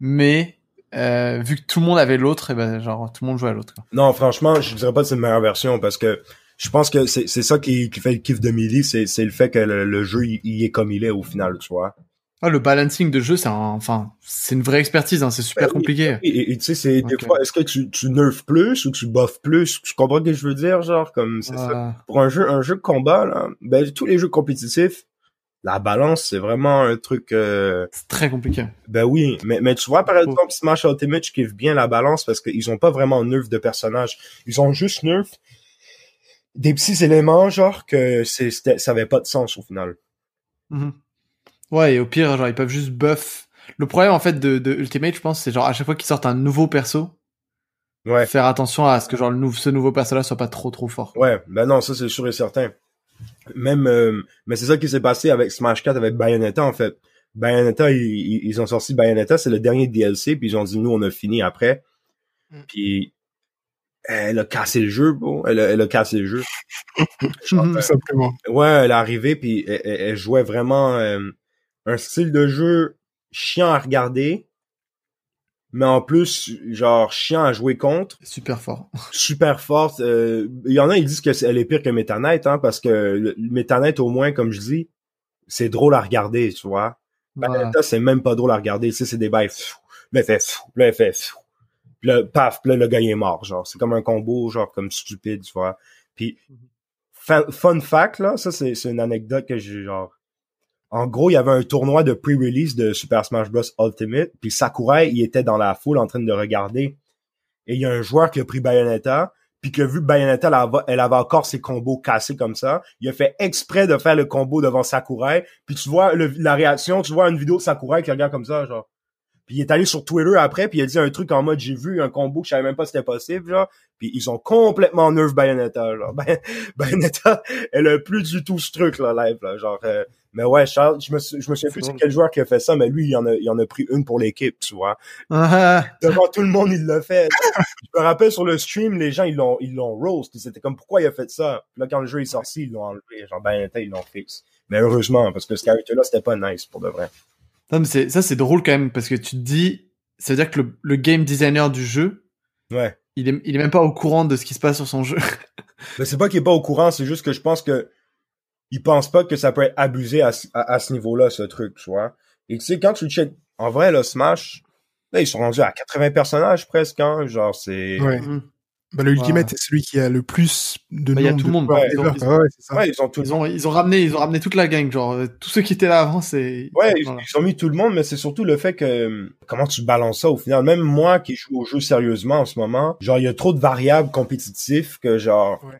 mais euh, vu que tout le monde avait l'autre, et ben genre tout le monde jouait à l'autre. Non, franchement, je dirais pas que c'est une meilleure version parce que je pense que c'est c'est ça qui, qui fait le kiff de Melee, c'est c'est le fait que le, jeu il, est comme il est au final, tu vois. Ah, le balancing de jeu, c'est enfin c'est une vraie expertise, hein, c'est super ben compliqué. Et tu sais, c'est des fois, est-ce que tu tu nerfs plus ou tu buffes plus? Tu comprends ce que je veux dire, genre comme c'est ça. Pour un jeu un jeu de combat là, ben tous les jeux compétitifs la balance, c'est vraiment un truc... Euh... C'est très compliqué. Ben oui, mais, mais tu vois, par exemple, Smash Ultimate, je kiffe bien la balance parce qu'ils ont pas vraiment nerf de personnages. Ils ont juste nerf des petits éléments, genre, que c'est, ça avait pas de sens au final. Mm-hmm. Ouais, et au pire, genre, ils peuvent juste buff. Le problème, en fait, de, de Ultimate, je pense, c'est genre, à chaque fois qu'ils sortent un nouveau perso, ouais. faire attention à ce que, genre, le ce nouveau perso-là soit pas trop, trop fort. Ouais, ben non, ça, c'est sûr et certain. Même, euh, mais c'est ça qui s'est passé avec Smash 4 avec Bayonetta en fait. Bayonetta, ils, ils ont sorti Bayonetta, c'est le dernier DLC, puis ils ont dit nous on a fini après. Mm. Puis elle a cassé le jeu, bon, elle a, elle a cassé le jeu. Simplement. Ouais, elle est arrivée puis elle, jouait vraiment euh, un style de jeu chiant à regarder, mais en plus, genre, chiant à jouer contre. Super fort. Super forte. Euh, il y en a, ils disent qu'elle est pire que Meta Knight, hein, parce que le, Meta Knight, au moins, comme je dis, c'est drôle à regarder, tu vois. Ouais. c'est même pas drôle à regarder. Tu sais, c'est des bails. Là, fait là, elle fait Puis là, paf, là, le gars, il est mort, genre. C'est comme un combo, genre, comme stupide, tu vois. Puis, fun fact, là, ça, c'est une anecdote que j'ai, genre, en gros, il y avait un tournoi de pre-release de Super Smash Bros. Ultimate, puis Sakurai, il était dans la foule en train de regarder. Et il y a un joueur qui a pris Bayonetta, puis que vu Bayonetta, elle avait, encore ses combos cassés comme ça, il a fait exprès de faire le combo devant Sakurai, puis tu vois la réaction, tu vois une vidéo de Sakurai qui regarde comme ça, genre. Puis il est allé sur Twitter après, puis il a dit un truc en mode j'ai vu un combo que je savais même pas c'était possible, genre. Puis ils ont complètement nerf Bayonetta, genre. Bayonetta, elle a plus du tout ce truc là live, là, genre. Euh, mais ouais, Charles, je me, je me souviens plus c'est quel joueur qui a fait ça, mais lui, il en a, il en a pris une pour l'équipe, tu vois. Uh-huh. Devant tout le monde, il l'a fait. je me rappelle sur le stream, les gens, ils l'ont, ils l'ont roast. C'était comme, pourquoi il a fait ça? Puis là, quand le jeu est sorti, ils l'ont enlevé. Genre, ben, ils l'ont fixe. Mais heureusement, parce que ce character-là, c'était pas nice, pour de vrai. Non, mais c'est, ça, c'est drôle quand même, parce que tu te dis, ça veut dire que le, le game designer du jeu, ouais. il est, il est même pas au courant de ce qui se passe sur son jeu. mais c'est pas qu'il est pas au courant, c'est juste que je pense que ils pensent pas que ça peut être abusé à, à, ce niveau-là, ce truc, tu vois. Et tu sais, quand tu check, en vrai, le Smash, là, ils sont rendus à 80 personnages presque, hein, genre, c'est... Ouais. Bah, le Ultimate, c'est celui qui a le plus de Bah, il y a tout de le monde. Ils ont- ever. ils ont- Ouais, ouais, c'est ça. Ouais, ils ont tout. Ils ont, ils ont ramené, ils ont ramené toute la gang, genre tous ceux qui étaient là avant, c'est. Ouais, ils, Voilà. ils ont mis tout le monde, mais c'est surtout le fait que euh, comment tu balances ça au final? Même moi qui joue au jeu sérieusement en ce moment, genre il y a trop de variables compétitifs que genre Ouais.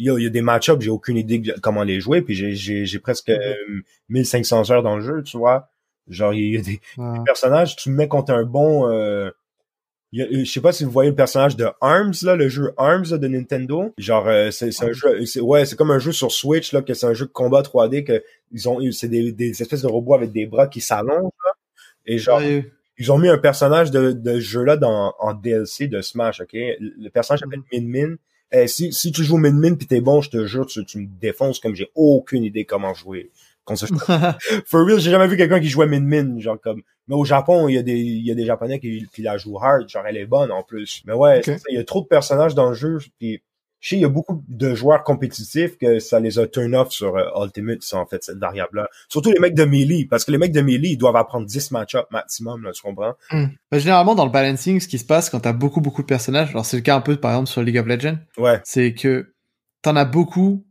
Il y a, il y a des match-ups, j'ai aucune idée de comment les jouer, puis j'ai presque euh, 1500 heures dans le jeu, tu vois. Genre il y a des personnages, tu me mets contre un bon euh, il y a- je sais pas si vous voyez le personnage de Arms là, le jeu Arms là, de Nintendo. Genre euh, c'est c'est un jeu ouais, c'est comme un jeu sur Switch là que c'est un jeu de combat 3D que ils ont c'est des, des espèces de robots avec des bras qui s'allongent. Et genre ils ont mis un personnage de, de ce jeu là dans en DLC de Smash, OK? Le personnage s'appelle Min Min. Eh, si si tu joues Min Min puis t'es bon, je te jure tu, tu me défonces comme j'ai aucune idée comment jouer. For real, j'ai jamais vu quelqu'un qui jouait Min Min, genre comme. Mais au Japon, il y a des, il y a des Japonais qui, qui la jouent hard, genre elle est bonne en plus. Mais ouais, il y a trop de personnages dans le jeu, puis je sais, il y a beaucoup de joueurs compétitifs que ça les a turn off sur euh, Ultimate, ça, en fait, cette variable-là. Surtout les mecs de Melee, parce que les mecs de Melee, ils doivent apprendre 10 match-up maximum, là, tu comprends? Bah, généralement, dans le balancing, ce qui se passe quand t'as beaucoup, beaucoup de personnages, alors c'est le cas un peu, par exemple, sur League of Legends, Ouais, c'est que t'en as beaucoup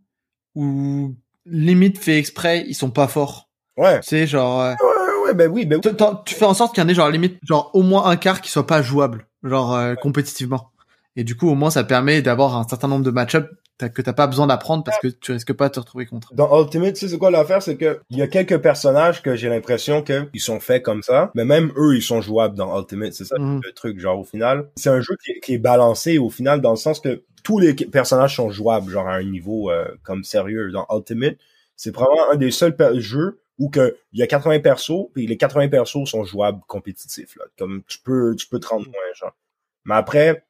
où limite fait exprès, ils sont pas forts. ouais. Tu sais, genre, euh, Ouais, ouais, ben oui, ben oui. tu fais en sorte qu'il y en ait genre limite, genre au moins un quart qui soit pas jouable, genre euh, compétitivement. Et du coup, au moins, ça permet d'avoir un certain nombre de match-up que t'as pas besoin d'apprendre parce que tu risques pas de te retrouver contre. Dans Ultimate, tu sais c'est quoi l'affaire, c'est que il y a quelques personnages que j'ai l'impression que ils sont faits comme ça, mais même eux ils sont jouables dans Ultimate, c'est ça Mhm. le truc genre au final. C'est un jeu qui, est- qui est balancé au final dans le sens que tous les personnages sont jouables genre à un niveau euh, comme sérieux dans Ultimate. C'est probablement un des seuls jeux où que il y a 80 persos puis les 80 persos sont jouables compétitifs là. Comme tu peux tu peux te rendre loin genre. Mais après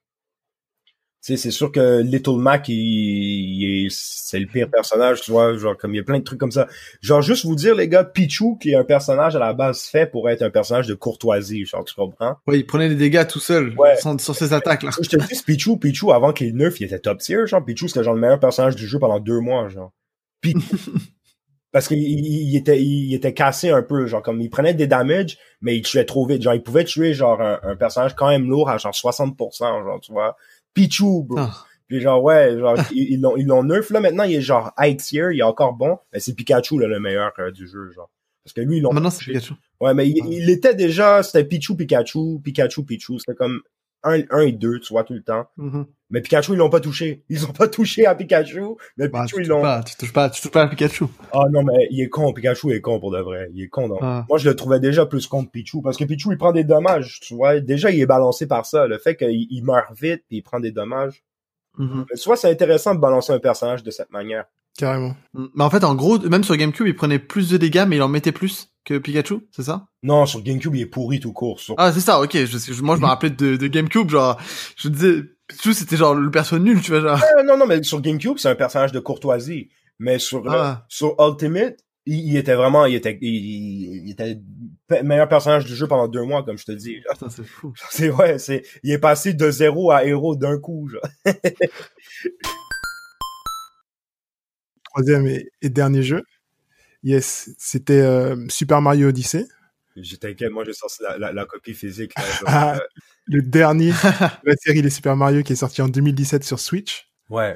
sais, c'est sûr que Little Mac, il, il est, c'est le pire personnage, tu vois, genre, comme il y a plein de trucs comme ça. Genre, juste vous dire, les gars, Pichu, qui est un personnage à la base fait pour être un personnage de courtoisie, genre, tu comprends? Ouais, il prenait des dégâts tout seul, Ouais. sans, ses attaques, là. Je te dis, Pichu, Pichu, avant qu'il neuf, il était top tier, genre, Pichu, c'était genre le meilleur personnage du jeu pendant deux mois, genre. Pichu. Parce qu'il il, il était, il était cassé un peu, genre, comme il prenait des damages, mais il tuait trop vite. Genre, il pouvait tuer, genre, un, un personnage quand même lourd à genre 60%, genre, tu vois. Pichu, bro. Ah. Puis genre, ouais, genre, ils ils l'ont, ils l'ont nerf. Là, maintenant, il est genre high tier, il est encore bon. Mais c'est Pikachu, là, le meilleur euh, du jeu, genre. Parce que lui, ils l'ont... Maintenant, c'est Pikachu. Ouais, mais il, il était déjà, c'était Pichu, Pikachu, Pikachu, Pichu. C'était comme un, un et deux, tu vois, tout le temps. Mhm. Mais Pikachu, ils l'ont pas touché. Ils ont pas touché à Pikachu, mais Bah, ils touches l'ont... pas, tu touches pas, tu touches pas à Pikachu. Ah non, mais il est con, Pikachu est con pour de vrai. Il est con, non. Ah. Moi, je le trouvais déjà plus con que Pichu, parce que Pichu, il prend des dommages, tu vois. Déjà, il est balancé par ça. Le fait qu'il il meurt vite, puis il prend des dommages. Mhm. Mais tu vois, c'est intéressant de balancer un personnage de cette manière. Carrément. Mais en fait, en gros, même sur GameCube, il prenait plus de dégâts, mais il en mettait plus que Pikachu, c'est ça? Non, sur GameCube, il est pourri tout court. Sur... Ah, c'est ça, ok. Je, je- moi, je me rappelais de, de GameCube, genre, je disais, Pikachu, c'était genre le perso nul, tu vois, genre. Ah, non, non, mais sur GameCube, c'est un personnage de courtoisie. Mais sur, euh, Ah. sur Ultimate, il, il était vraiment, il était, il, il était le meilleur personnage du jeu pendant deux mois, comme je te dis. Putain, c'est fou. C'est ouais, c'est, il est passé de zéro à héros d'un coup. Genre. Troisième et, et dernier jeu. Yes, c'était euh, Super Mario Odyssey. J'étais inquiet, moi j'ai sorti la, la, la copie physique. Là, genre, Ah. euh, Le dernier de la série Les Super Mario qui est sorti en 2017 sur Switch. ouais.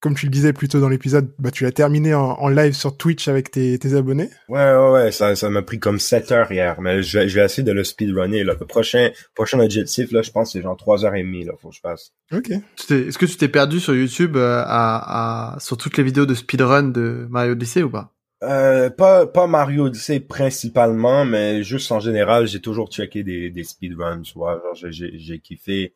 Comme tu le disais plus tôt dans l'épisode, bah, tu l'as terminé en, en live sur Twitch avec tes, tes abonnés. Ouais, ouais, ouais, ça, ça m'a pris comme 7 heures hier, mais je vais, je vais essayer de le speedrunner, là. Le prochain, prochain objectif, là, je pense c'est genre 3h30, là, faut que je passe. Ok. Est-ce que tu t'es perdu sur YouTube euh, à, à, sur toutes les vidéos de speedrun de Mario Odyssey ou pas? Euh, pas, pas Mario Odyssey principalement, mais juste en général, j'ai toujours checké des, des speedruns, tu vois. Genre, j'ai- j'ai, j'ai kiffé.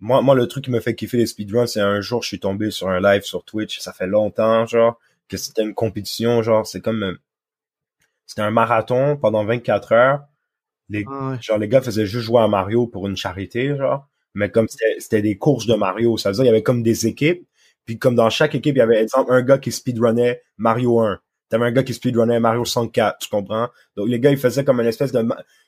Moi, moi, le truc qui me fait kiffer les speedruns, c'est un jour, je suis tombé sur un live sur Twitch, ça fait longtemps, genre, que c'était une compétition, genre, c'est comme, euh, c'était un marathon pendant 24 heures. Les, ah, ouais. genre, les gars faisaient juste jouer à Mario pour une charité, genre. Mais comme c'était, c'était des courses de Mario, ça veut dire, il y avait comme des équipes. Puis comme dans chaque équipe, il y avait, exemple, un gars qui speedrunnait Mario 1. T'avais un gars qui speedrunnait Mario 64, tu comprends? Donc les gars, ils faisaient comme une espèce de...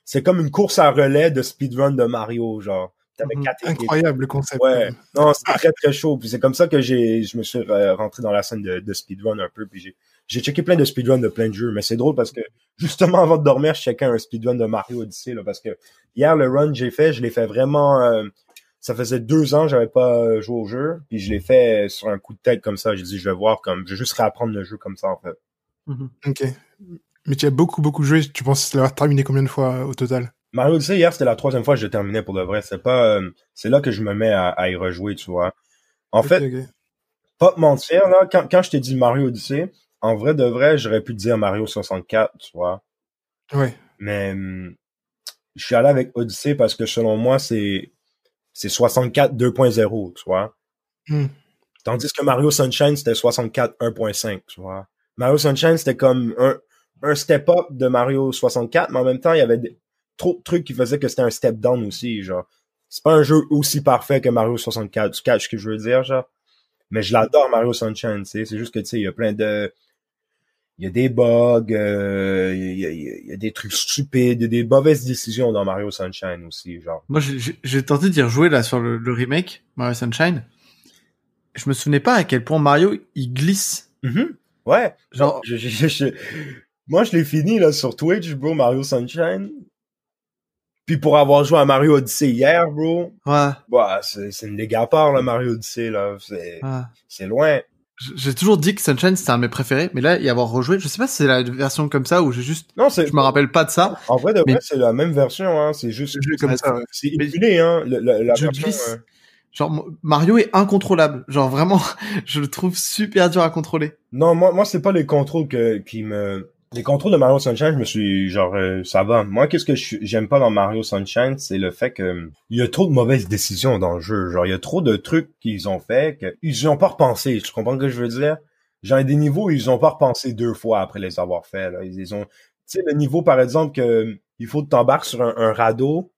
C'est comme une course à relais de speedrun de Mario, genre. T'avais Mhm. quatre. Incroyable le concept. Ouais. Non, c'était très très chaud. Puis c'est comme ça que j'ai, je me suis euh, rentré dans la scène de, de speedrun un peu. Puis j'ai, j'ai checké plein de speedruns de plein de jeux. Mais c'est drôle parce que justement avant de dormir, je checkais un speedrun de Mario Odyssey là, parce que hier le run que j'ai fait, je l'ai fait vraiment. euh, ça faisait deux ans que j'avais pas joué au jeu, puis je l'ai fait sur un coup de tête comme ça. J'ai dit, je vais voir comme, je vais juste réapprendre le jeu comme ça, en fait. Mhm. Ok. Mais tu as beaucoup, beaucoup joué. Tu penses l'avoir terminé combien de fois euh, au total? Mario Odyssey, hier, c'était la troisième fois que je terminais pour de vrai. C'est pas, euh, c'est là que je me mets à, y rejouer, tu vois. En fait, pas te mentir, là, quand, quand je t'ai dit Mario Odyssey, en vrai de vrai, j'aurais pu te dire Mario 64, tu vois. Ouais. Mais, hum, je suis allé avec Odyssey parce que selon moi, c'est, c'est 64 2.0, tu vois. Hmm. Tandis que Mario Sunshine, c'était 64 1.5, tu vois. Mario Sunshine, c'était comme un, un step-up de Mario 64, mais en même temps, il y avait trop de trucs qui faisaient que c'était un step-down aussi, genre. C'est pas un jeu aussi parfait que Mario 64, tu catches ce que je veux dire, genre. Mais je l'adore, Mario Sunshine, tu sais. C'est juste que, tu sais, il y a plein de... Il y a des bugs, euh, il, y a, il, y a, des trucs stupides, il y a des mauvaises décisions dans Mario Sunshine aussi, genre. Moi, j'ai tenté d'y rejouer, là, sur le, remake, Mario Sunshine. Je me souvenais pas à quel point Mario, il glisse. Mm-hmm. Ouais. Genre... Je, je, moi, je l'ai fini, là, sur Twitch, bro, Mario Sunshine. Puis pour avoir joué à Mario Odyssey hier, bro. Ouais. Bah, c'est, c'est une dégâts à part, là, Mario Odyssey, là. C'est, c'est loin. J'ai toujours dit que Sunshine c'était un de mes préférés, mais là y avoir rejoué, je sais pas si c'est la version comme ça ou j'ai juste, non, c'est, je me rappelle pas de ça. En vrai, de vrai, c'est la même version, hein. C'est juste comme ça. C'est émulé, hein. la je version, glisse. Genre Mario est incontrôlable. Genre vraiment, je le trouve super dur à contrôler. Non, moi, moi c'est pas les contrôles qui me les contrôles de Mario Sunshine, je me suis genre euh, ça va. Moi, qu'est-ce que j'aime pas dans Mario Sunshine, c'est le fait que il y a trop de mauvaises décisions dans le jeu. Genre il y a trop de trucs qu'ils ont fait qu'ils ont pas repensé. Tu comprends ce que je veux dire? Genre des niveaux ils ont pas repensé deux fois après les avoir fait. Là. Ils, ont, tu sais le niveau par exemple que il faut que t'embarques sur un, radeau.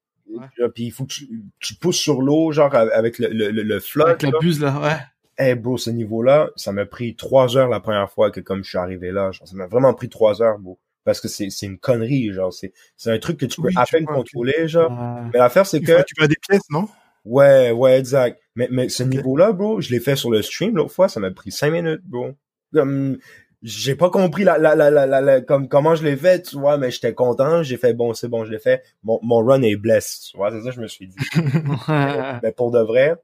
Puis il faut que tu, pousses sur l'eau, genre avec le, le, le, flotte. Avec la buse, là, ouais hey bro, ce niveau-là, ça m'a pris trois heures la première fois que comme je suis arrivé là. Genre, ça m'a vraiment pris trois heures, bro. Parce que c'est, c'est une connerie, genre. C'est, c'est un truc que tu peux à peine contrôler, genre. Mais l'affaire, c'est que... Tu vas des pièces, non? Ouais, ouais, exact. Mais, mais ce niveau-là, bro, je l'ai fait sur le stream l'autre fois, ça m'a pris cinq minutes, bro. Comme, j'ai pas compris la, la, la, la, la, comme comment je l'ai fait, tu vois, mais j'étais content, j'ai fait bon, c'est bon, je l'ai fait. Mon, mon run est blessed, tu vois, c'est ça que je me suis dit. mais pour de vrai,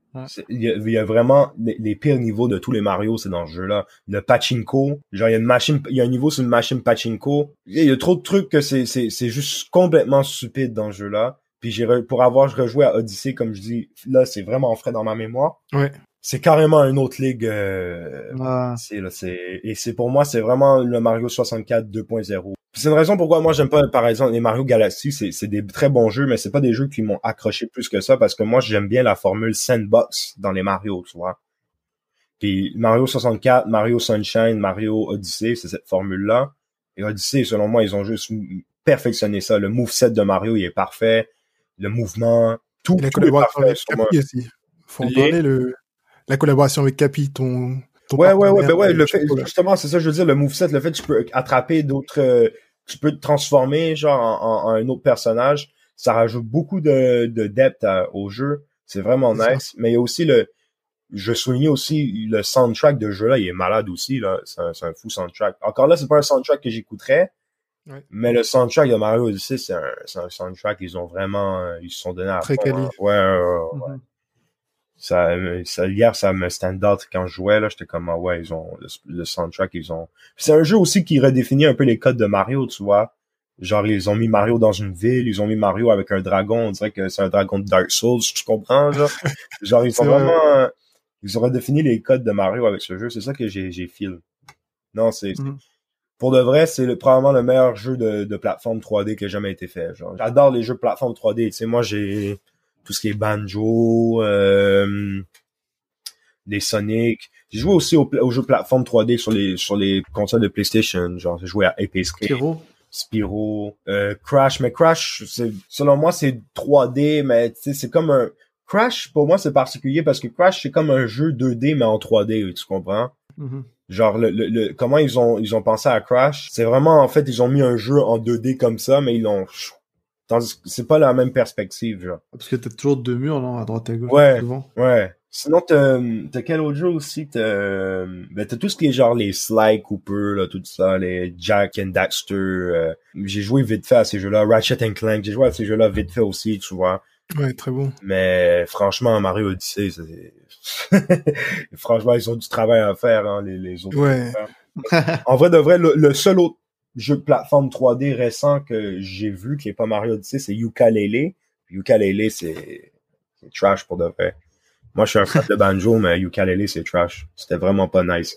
il y, a, vraiment les, pires niveaux de tous les Mario, c'est dans ce jeu-là. Le pachinko, genre il y a une machine, il y a un niveau sur une machine pachinko. Il y a trop de trucs que c'est c'est c'est juste complètement stupide dans ce jeu-là. Puis j'ai pour avoir rejoué à Odyssey, comme je dis, là c'est vraiment frais dans ma mémoire. Ouais c'est carrément une autre ligue. Euh, c'est là, c'est et c'est pour moi c'est vraiment le Mario 64 2.0. C'est une raison pourquoi moi j'aime pas par exemple les Mario Galaxy, c'est c'est des très bons jeux, mais c'est pas des jeux qui m'ont accroché plus que ça parce que moi j'aime bien la formule sandbox dans les Mario, tu vois. Puis Mario 64, Mario Sunshine, Mario Odyssey, c'est cette formule là. Et Odyssey, selon moi, ils ont juste perfectionné ça. Le moveset de Mario, il est parfait. Le mouvement, tout, tout est parfait. Aussi. Faut en parler, le, la collaboration avec Capi, ton, ton ouais, ouais, ouais, ben ouais, le fait, justement, c'est ça, je veux dire, le moveset, le fait que tu peux attraper d'autres, euh, tu peux te transformer, genre, en, un autre personnage, ça rajoute beaucoup de, de depth au jeu. C'est vraiment nice. Mais il y a aussi le, je souligne aussi le soundtrack de jeu là, il est malade aussi là. C'est un, un, fou soundtrack. Encore là, c'est pas un soundtrack que j'écouterais, ouais. mais le soundtrack de Mario Odyssey, c'est un, un soundtrack ils ont vraiment, euh, ils se sont donnés à très quali. Hein. Ouais, ouais, ouais. Mm-hmm ça, ça hier ça me stand out quand je jouais là j'étais comme ah ouais ils ont le, soundtrack ils ont c'est un jeu aussi qui redéfinit un peu les codes de Mario tu vois. Genre ils ont mis Mario dans une ville ils ont mis Mario avec un dragon on dirait que c'est un dragon de Dark Souls tu comprends genre? Genre ils ont vraiment ils ont redéfini les codes de Mario avec ce jeu. C'est ça que j'ai j'ai feel. Non c'est mm-hmm. pour de vrai c'est le, probablement le meilleur jeu de, de plateforme 3D qui a jamais été fait genre. J'adore les jeux de plateforme 3D tu sais moi j'ai tout ce qui est banjo, euh, les Sonic. J'ai joué aussi aux, jeux plateforme 3D sur les sur les consoles de PlayStation. Genre, j'ai joué à Ape Spyro. Spyro. Euh, Crash. Mais Crash, c'est selon moi, c'est 3D, mais c'est comme un... Crash, pour moi, c'est particulier parce que Crash, c'est comme un jeu 2D, mais en 3D, tu comprends? Mm-hmm. Genre, le, le, comment ils ont ils ont pensé à Crash, c'est vraiment, en fait, ils ont mis un jeu en 2D comme ça, mais ils l'ont c'est pas la même perspective, genre. Parce que t'as toujours deux murs, non, à droite et à gauche. Ouais, ouais. Sinon, t'as, t'as quel autre jeu aussi? T'as, ben, t'as tout ce qui est genre les Sly Cooper, là, tout ça, les Jack and Daxter. Euh, j'ai joué vite fait à ces jeux-là. Ratchet and Clank, j'ai joué à ces jeux-là vite fait aussi, tu vois. Ouais, très bon. Mais franchement, Mario Odyssey, c'est... franchement, ils ont du travail à faire, hein, les, les autres. Ouais. en vrai de vrai, le, le, seul autre jeu de plateforme 3D récent que j'ai vu qui est pas Mario Odyssey, c'est Yooka-Laylee. Yooka-Laylee, c'est trash pour de vrai. Moi, je suis un fan de banjo, mais Yooka-Laylee, c'est trash. C'était vraiment pas nice.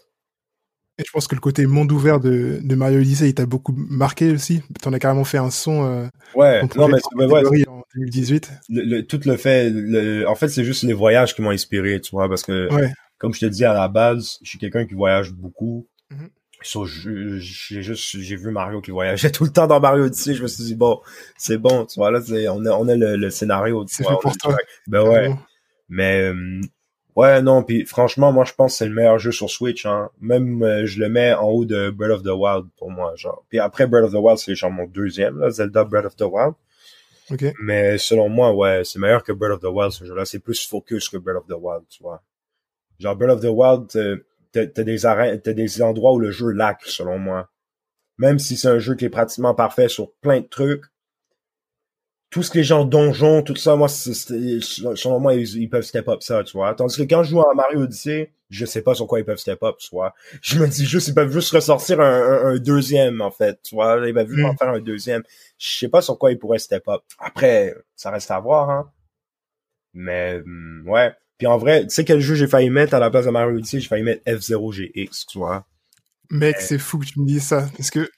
Et je pense que le côté monde ouvert de, de Mario Odyssey, il t'a beaucoup marqué aussi. T'en as carrément fait un son. Euh, ouais, non, mais c'est ouais, en 2018. Le, tout le fait, le, en fait, c'est juste les voyages qui m'ont inspiré, tu vois, parce que, ouais. comme je te dis à la base, je suis quelqu'un qui voyage beaucoup. Mm -hmm. So, j'ai juste, j'ai vu Mario qui voyageait tout le temps dans Mario Odyssey. Je me suis dit, bon, c'est bon, tu vois, là, on a, on a le, le scénario. C'est pour toi. Ben ouais. Mais, euh, Ouais, non, puis franchement, moi je pense que c'est le meilleur jeu sur Switch. Hein. Même euh, je le mets en haut de Breath of the Wild pour moi, genre. Puis après Breath of the Wild, c'est genre mon deuxième, là, Zelda Breath of the Wild. Ok. Mais selon moi, ouais, c'est meilleur que Breath of the Wild ce jeu-là. C'est plus focus que Breath of the Wild, tu vois. Genre Breath of the Wild, t'as t'as des arènes, t'as des endroits où le jeu lac, selon moi. Même si c'est un jeu qui est pratiquement parfait sur plein de trucs, tout ce que les gens donjons, tout ça, moi, selon moi, ils, ils, peuvent step up ça, tu vois. Tandis que quand je joue à Mario Odyssey, je sais pas sur quoi ils peuvent step up, tu vois. Je me dis juste, ils peuvent juste ressortir un, un, un deuxième, en fait, tu vois. Ils peuvent juste en faire un deuxième. Je sais pas sur quoi ils pourraient step up. Après, ça reste à voir, hein. Mais, ouais. Puis en vrai, tu sais quel jeu j'ai failli mettre à la place de Mario Odyssey? J'ai failli mettre F0 GX, tu vois? Mec, c'est fou que tu me dises ça. Parce que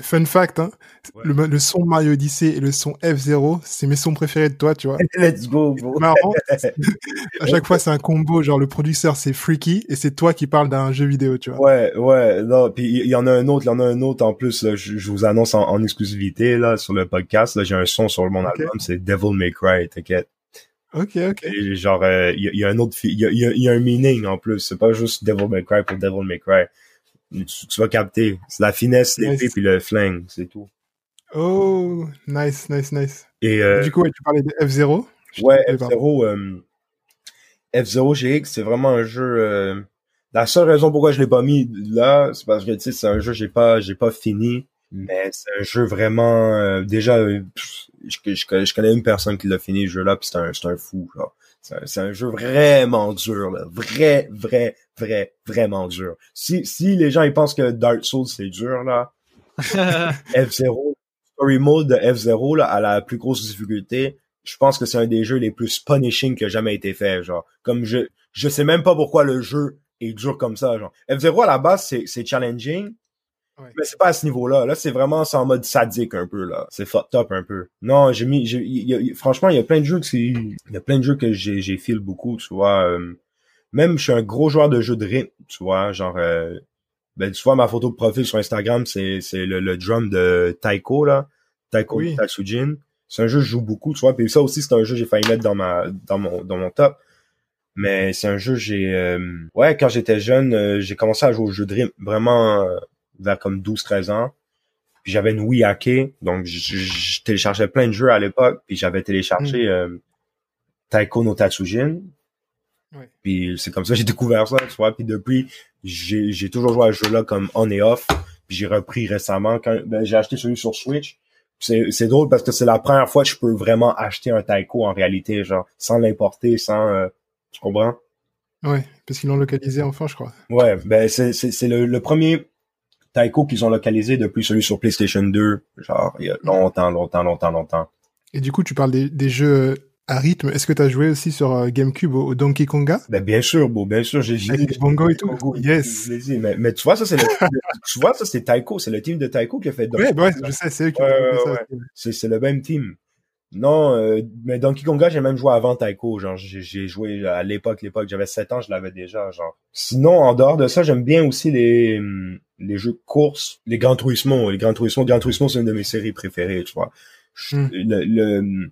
Fun fact, hein, Ouais. le, le son Mario Odyssey et le son F0, c'est mes sons préférés de toi, tu vois. Let's go, bro. Marrant, à chaque fois c'est un combo, genre le producteur c'est Freaky et c'est toi qui parles d'un jeu vidéo, tu vois. Ouais, ouais, non, puis il y en a un autre, il y en a un autre en plus, là, je, je vous annonce en, en, exclusivité, là, sur le podcast, là, j'ai un son sur mon Ok. album, c'est Devil May Cry, t'inquiète. Ok, ok. Et genre, euh, il y, a- il y a un autre, il y a, il y a- il y a un meaning en plus, c'est pas juste Devil May Cry pour Devil May Cry. Tu, tu vas capter, c'est la finesse, l'épée Nice. puis le flingue, c'est tout. Oh, nice, nice, nice. Et euh, Du coup, tu parlais de F0. Je Ouais, t'ai coupé, pardon. F0, euh, F0 GX, c'est vraiment un jeu. euh, la seule raison pourquoi je l'ai pas mis là, c'est parce que tu sais, c'est un jeu que j'ai pas, j'ai pas fini, mais c'est un jeu vraiment. euh, déjà, euh, pff, je, je, je connais une personne qui l'a fini ce jeu-là, puis c'est un, c'est un fou. C'est un, jeu vraiment dur, là, vrai, vrai, vrai, vraiment dur. Si, si les gens ils pensent que Dark Souls c'est dur là, F0, Story Mode de F0 là, à la plus grosse difficulté, je pense que c'est un des jeux les plus punishing qui a jamais été fait. Genre, comme je, je sais même pas pourquoi le jeu est dur comme ça. Genre, F0 à la base c'est, c'est challenging, Ouais. mais c'est pas à ce niveau-là. Là, c'est vraiment en mode sadique un peu là. C'est fucked up un peu. Non, j'ai mis, y a- franchement, il y a plein de jeux que c'est, il y a plein de jeux que j'ai, j'ai feel beaucoup. Tu vois, euh, même je suis un gros joueur de jeux de rythme. Tu vois, genre. Euh, ben, tu vois, ma photo de profil sur Instagram, c'est, c'est le, le drum de Taiko, là. Taiko Oui. Tatsujin. C'est un jeu que je joue beaucoup, tu vois. Puis ça aussi, c'est un jeu que j'ai failli mettre dans ma, dans mon, dans mon top. Mais c'est un jeu, j'ai, euh, ouais, quand j'étais jeune, euh, j'ai commencé à jouer au jeu de rythme vraiment euh, vers comme 12-13 ans. Puis j'avais une Wii hackée, donc je, téléchargeais plein de jeux à l'époque. Puis j'avais téléchargé euh, Taiko no Tatsujin. Ouais. Puis c'est comme ça que j'ai découvert ça, tu vois. Puis depuis, j'ai toujours joué à ce jeu-là comme on et off. Puis j'ai repris récemment quand ben, j'ai acheté celui sur Switch. C'est c'est drôle parce que c'est la première fois que je peux vraiment acheter un Taiko en réalité, genre sans l'importer, sans euh, tu comprends? Ouais, parce qu'ils l'ont localisé enfin, je crois. Ouais, ben c'est c'est c'est le, le premier Taiko qu'ils ont localisé depuis celui sur PlayStation 2, genre il y a longtemps, longtemps, longtemps, longtemps. Et du coup, tu parles des, des jeux à rythme. Est-ce que tu as joué aussi sur euh, GameCube au, Donkey Konga? Ben bien sûr, bon, bien sûr, j'ai Avec les bongos et tout. Bongo, Yes. dit, mais, mais tu vois ça c'est le, tu vois ça c'est Taiko, c'est le team de Taiko qui a fait Ouais, Donkey bah ouais, je sais, c'est eux qui Ouais, ont ouais, ça. c'est le même team. Non, euh, mais Donkey Konga, j'ai même joué avant Taiko, genre j'ai j'ai joué à l'époque, l'époque, j'avais 7 ans, je l'avais déjà, genre. Sinon, en dehors de ça, j'aime bien aussi les hum, les jeux de course, les Gran Turismo, les Gran Turismo, Gran Turismo c'est une de mes séries préférées, tu vois. Hmm. Le, le-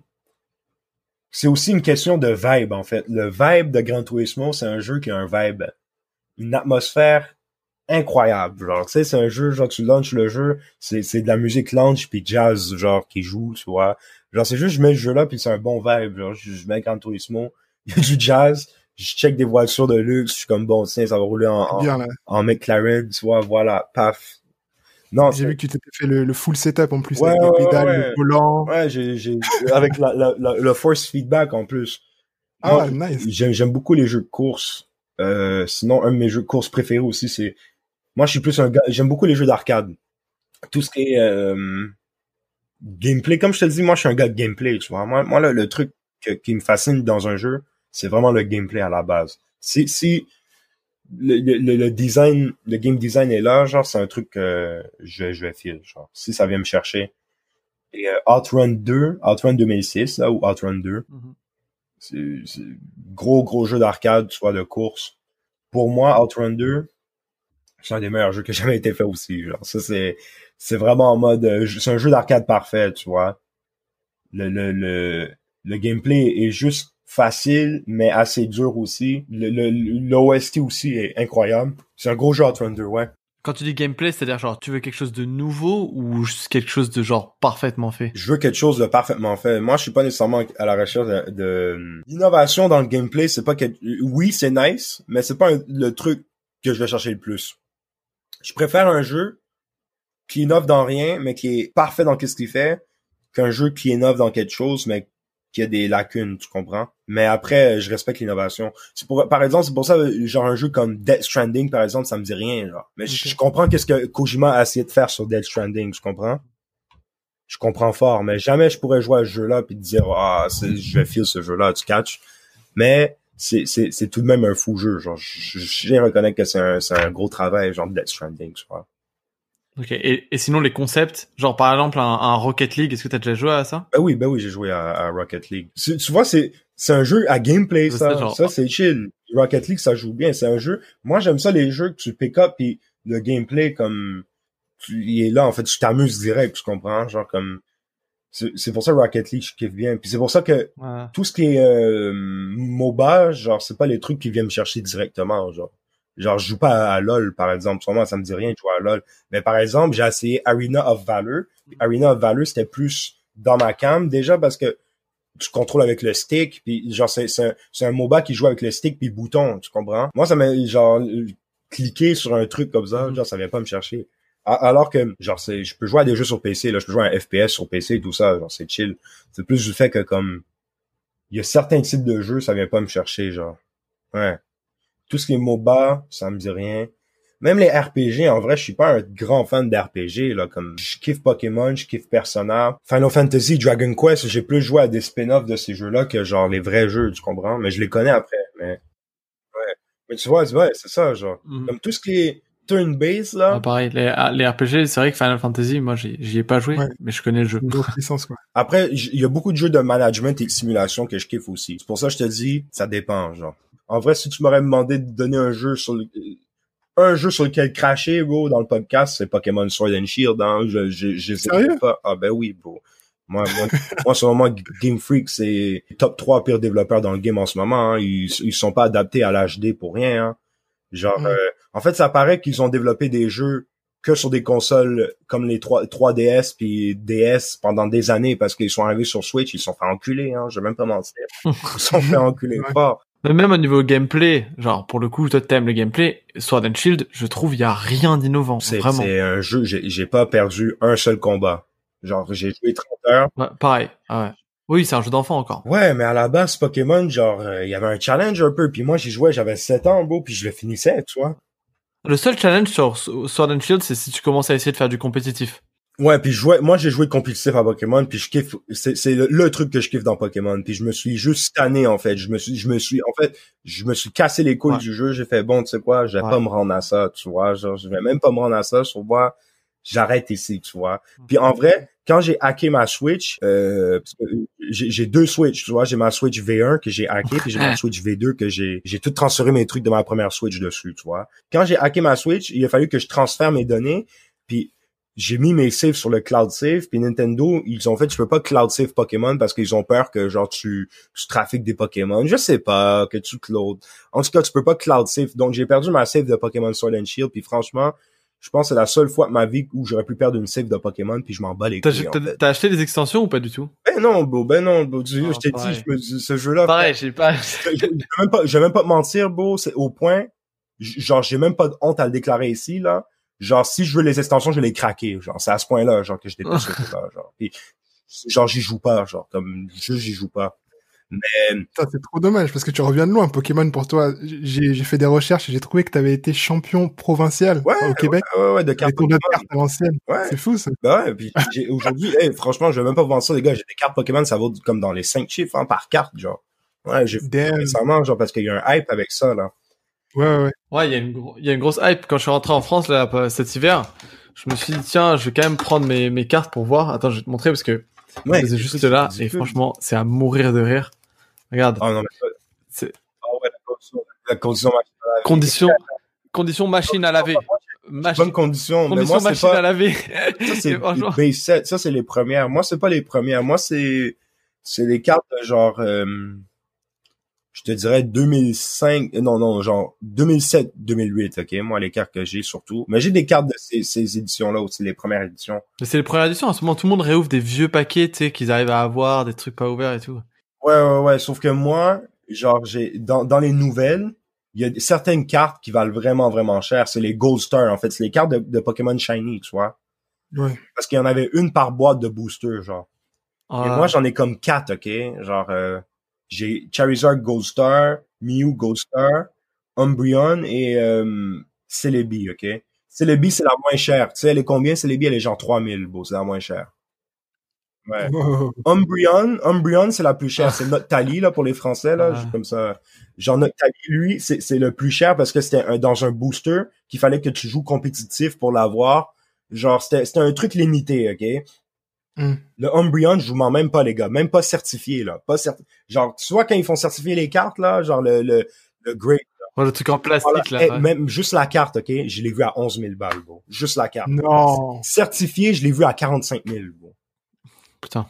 c'est aussi une question de vibe en fait. Le vibe de Gran Turismo, c'est un jeu qui a un vibe, une atmosphère incroyable. Genre, tu sais, c'est un jeu, genre, tu launches le jeu, c'est, c'est de la musique lounge puis jazz, genre, qui joue, tu vois. Genre, c'est juste, je mets le jeu là puis c'est un bon vibe. Genre, je, je mets Gran Turismo, il y a du jazz, je check des voitures de luxe, je suis comme, bon, tiens, ça va rouler en, en, Bien en McLaren, tu vois, voilà, paf. Non, J'ai vu que tu t'étais fait le, le full setup en plus, Ouais, avec ouais, les pédales, ouais. le volant. Ouais, j'ai, j'ai, avec la, la, la- le force feedback en plus. Ah, Moi, nice. J'aime, j'aime beaucoup les jeux de course. Euh, sinon, un de mes jeux de course préférés aussi, c'est, moi, je suis plus un gars, j'aime beaucoup les jeux d'arcade. Tout ce qui est, euh, gameplay. Comme je te le dis, moi, je suis un gars de gameplay, tu vois. Moi, moi, là, le truc que- qui me fascine dans un jeu, c'est vraiment le gameplay à la base. Si, si, le, le, le design, le game design est là, genre, c'est un truc que je, vais- je vais filer, genre. Si ça vient me chercher. Et euh, Outrun 2, Outrun 2006, là, ou Outrun 2, Mhm. c'est c'est gros, gros jeu d'arcade, soit de course. Pour moi, Outrun 2, c'est un des meilleurs jeux qui a jamais été fait aussi. Genre, ça, c'est, c'est vraiment en mode, euh, c'est un jeu d'arcade parfait, tu vois. Le, le, le, le gameplay est juste facile, mais assez dur aussi. Le, le, l'OST aussi est incroyable. C'est un gros jeu Outrun 2, ouais. Quand tu dis gameplay, c'est-à-dire genre tu veux quelque chose de nouveau ou juste quelque chose de genre parfaitement fait? Je veux quelque chose de parfaitement fait. Moi, je suis pas nécessairement à la recherche de, de- d'innovation dans le gameplay. C'est pas que, oui, c'est nice, mais c'est pas un- le truc que je vais chercher le plus. Je préfère un jeu qui innove dans rien, mais qui est parfait dans ce qu'il fait, qu'un jeu qui innove dans quelque chose, mais qui a des lacunes, tu comprends? Mais après, je respecte l'innovation. C'est pour, par exemple, c'est pour ça, genre un jeu comme Death Stranding, par exemple, ça me dit rien, genre. Mais je- je comprends qu'est-ce que Kojima a essayé de faire sur Death Stranding, tu comprends? je comprends fort, mais jamais je pourrais jouer à ce jeu-là puis te dire ah je vais filer ce jeu-là, tu catch. Mais c'est c'est c'est tout de même un fou jeu, genre je je reconnaître que c'est un c'est un gros travail genre Death Stranding, tu vois. Ok. Et, et sinon les concepts, genre par exemple un, un Rocket League, est-ce que t'as déjà joué à ça? Ben oui, ben oui, j'ai joué à, à Rocket League. Tu vois, c'est c'est un jeu à gameplay ça. ça, genre- Ça c'est chill. Rocket League ça joue bien, c'est un jeu. Moi j'aime ça les jeux que tu pick up puis le gameplay comme tu il est là en fait, tu t'amuses direct, tu comprends, genre comme c'est c'est pour ça Rocket League je kiffe bien. Puis c'est pour ça que Ouais. tout ce qui est euh, MOBA, genre c'est pas les trucs qui viennent me chercher directement, genre. Genre je joue pas à, à LoL par exemple, sûrement ça me dit rien de jouer à LoL. Mais par exemple, j'ai essayé Arena of Valor. Puis Arena of Valor, c'était plus dans ma cam déjà parce que tu contrôles avec le stick puis genre c'est c'est un, c'est un MOBA qui joue avec le stick puis bouton, tu comprends? Moi ça m'a genre cliquer sur un truc comme ça, Mhm. genre ça vient pas me chercher. Alors que genre c'est je peux jouer à des jeux sur PC là, je peux jouer à un FPS sur PC et tout ça, genre c'est chill. C'est plus du fait que comme il y a certains types de jeux, ça vient pas me chercher, genre. Ouais. Tout ce qui est MOBA, ça me dit rien. Même les RPG, en vrai, je suis pas un grand fan d'RPG, là, comme, je kiffe Pokémon, je kiffe Persona. Final Fantasy, Dragon Quest, j'ai plus joué à des spin-offs de ces jeux-là que, genre, les vrais jeux, tu comprends? Mais je les connais après, mais, ouais. Mais tu vois, c'est ouais, c'est ça, genre. Mhm. Comme tout ce qui est turn-based, là. Ah, pareil, les, ah, les RPG, c'est vrai que Final Fantasy, moi j'y ai pas joué, Ouais. mais je connais le jeu. Licence, quoi. Après, il y a beaucoup de jeux de management et de simulation que je kiffe aussi. C'est pour ça que je te dis, ça dépend, genre. En vrai, si tu m'aurais demandé de donner un jeu sur le... un jeu sur lequel cracher, bro, dans le podcast, c'est Pokémon Sword and Shield, hein. Je, je, je pas. Ah, ben oui, bro. Moi, moi, moi, selon moi, Game Freak, c'est top 3 pires développeurs dans le game en ce moment, hein. Ils, ils sont pas adaptés à l'HD pour rien, hein. Genre, Mm. euh, en fait, ça paraît qu'ils ont développé des jeux que sur des consoles comme les 3, 3DS puis DS pendant des années parce qu'ils sont arrivés sur Switch, ils se sont fait enculer, hein, je vais même pas mentir. Ils se sont fait enculer Ouais. fort. Mais même au niveau gameplay, genre pour le coup, toi t'aimes le gameplay, Sword and Shield, je trouve il y a rien d'innovant, C'est vraiment. c'est un jeu, j'ai j'ai pas perdu un seul combat. Genre, j'ai joué 30 heures. Ouais, pareil. Ah ouais. Oui, c'est un jeu d'enfant encore. Ouais, mais à la base, Pokémon, genre, euh, il y avait un challenge un peu, puis moi, j'y jouais, j'avais 7 ans, beau, puis je le finissais, tu vois. Le seul challenge sur Sword and Shield, c'est si tu commences à essayer de faire du compétitif. Ouais, puis je jouais, moi j'ai joué compétitif à Pokémon, puis je kiffe, c'est c'est le, le truc que je kiffe dans Pokémon, puis je me suis juste tanné en fait, je me suis, je me suis, en fait, je me suis cassé les couilles Ouais. du jeu, j'ai fait bon, tu sais quoi, je vais Ouais. pas me rendre à ça, tu vois, genre je vais même pas me rendre à ça, sur moi, j'arrête ici, tu vois. Puis en vrai, quand j'ai hacké ma Switch, euh, que j'ai j'ai deux Switch, tu vois, j'ai ma Switch V1 que j'ai hacké, puis j'ai ma Switch V2 que j'ai j'ai tout transféré mes trucs de ma première Switch dessus, tu vois. Quand j'ai hacké ma Switch, il a fallu que je transfère mes données, j'ai mis mes saves sur le cloud save puis Nintendo ils ont fait tu peux pas cloud save Pokémon parce qu'ils ont peur que genre tu tu trafiques des Pokémon. Je sais pas que tu cloud. En tout cas tu peux pas cloud save donc j'ai perdu ma save de Pokémon Sword and Shield puis franchement je pense que c'est la seule fois de ma vie où j'aurais pu perdre une save de Pokémon puis je m'en bats les T'as couilles en t'as- fait. t'as acheté des extensions ou pas du tout? Ben non bro ben non bro Tu- Ah, je t'ai dit je me dis, ce jeu là Pareil, j'ai pas. je vais même pas je vais même pas te mentir bro c'est au point genre j'ai même pas de honte à le déclarer ici là genre si je veux les extensions, je vais les craquer. Genre c'est à ce point-là, genre que je ce là genre. Puis, genre j'y joue pas, genre comme juste j'y joue pas. Mais c'est trop dommage parce que tu reviens de loin. Pokémon pour toi, j'ai fait des recherches et j'ai trouvé que tu avais été champion provincial au Québec. Ouais, ouais, de cartes Pokémon. à l'ancienne. Ouais. C'est fou ça. Bah ouais, puis aujourd'hui, hey, franchement, je vais même pas vous vendre ça les gars, j'ai des cartes Pokémon, ça vaut comme dans les 5 chiffres hein, par carte, genre. Ouais, j'ai récemment genre parce qu'il y a un hype avec ça là. Ouais ouais. Ouais, il y a une il y a une grosse hype quand je suis rentré en France là cet hiver. Je me suis dit tiens, je vais quand même prendre mes mes cartes pour voir. Attends, je vais te montrer parce que ouais, c'est juste là et franchement, c'est à mourir de rire. Regarde. Oh non, mais c'est. Oh ouais, la condition, la condition machine à laver. Condition, condition machine à laver. Mach... Bonne condition. Condition mais moi, machine pas... à laver. Ça, c'est set. Ça, c'est les premières. Moi, c'est pas les premières. Moi, c'est, c'est les cartes de genre, euh... je te dirais 2005, non, non, genre 2007, 2008, ok? Moi, les cartes que j'ai surtout. Mais j'ai des cartes de ces, ces éditions-là aussi, les premières éditions. Mais c'est les premières éditions. En ce moment, tout le monde réouvre des vieux paquets, tu sais, qu'ils arrivent à avoir, des trucs pas ouverts et tout. Ouais, ouais, ouais. Sauf que moi, genre, j'ai dans, dans les nouvelles, il y a certaines cartes qui valent vraiment, vraiment cher. C'est les Gold Star, en fait. C'est les cartes de, de Pokémon Shiny, tu vois. Ouais. Parce qu'il y en avait une par boîte de booster, genre. Ah. Et moi, j'en ai comme quatre, OK? Genre, euh, j'ai Charizard Gold Star, Mew Gold Star, Umbreon et euh, Celebi, OK? Celebi, c'est la moins chère. Tu sais, elle est combien? Celebi, elle est genre 3000, beau. C'est la moins chère. Ouais. Umbreon, Umbreon, c'est la plus chère. C'est notre Tali, là, pour les Français, là. Ah. Comme ça. Genre, notre Tali, lui, c'est, le plus cher parce que c'était un, dans un booster qu'il fallait que tu joues compétitif pour l'avoir. Genre, c'était un truc limité, OK? Mm. Le Umbreon, je vous mens même pas, les gars. Même pas certifié, là. Pas certi... Genre, tu vois, quand ils font certifier les cartes, là, genre le, le, le Great. Ouais, le truc en plastique, Voilà. là. Eh, Même juste la carte, OK? Je l'ai vu à 11 000 balles, bro. Juste la carte. Non. Certifié, je l'ai vu à 45 000, bro. Putain.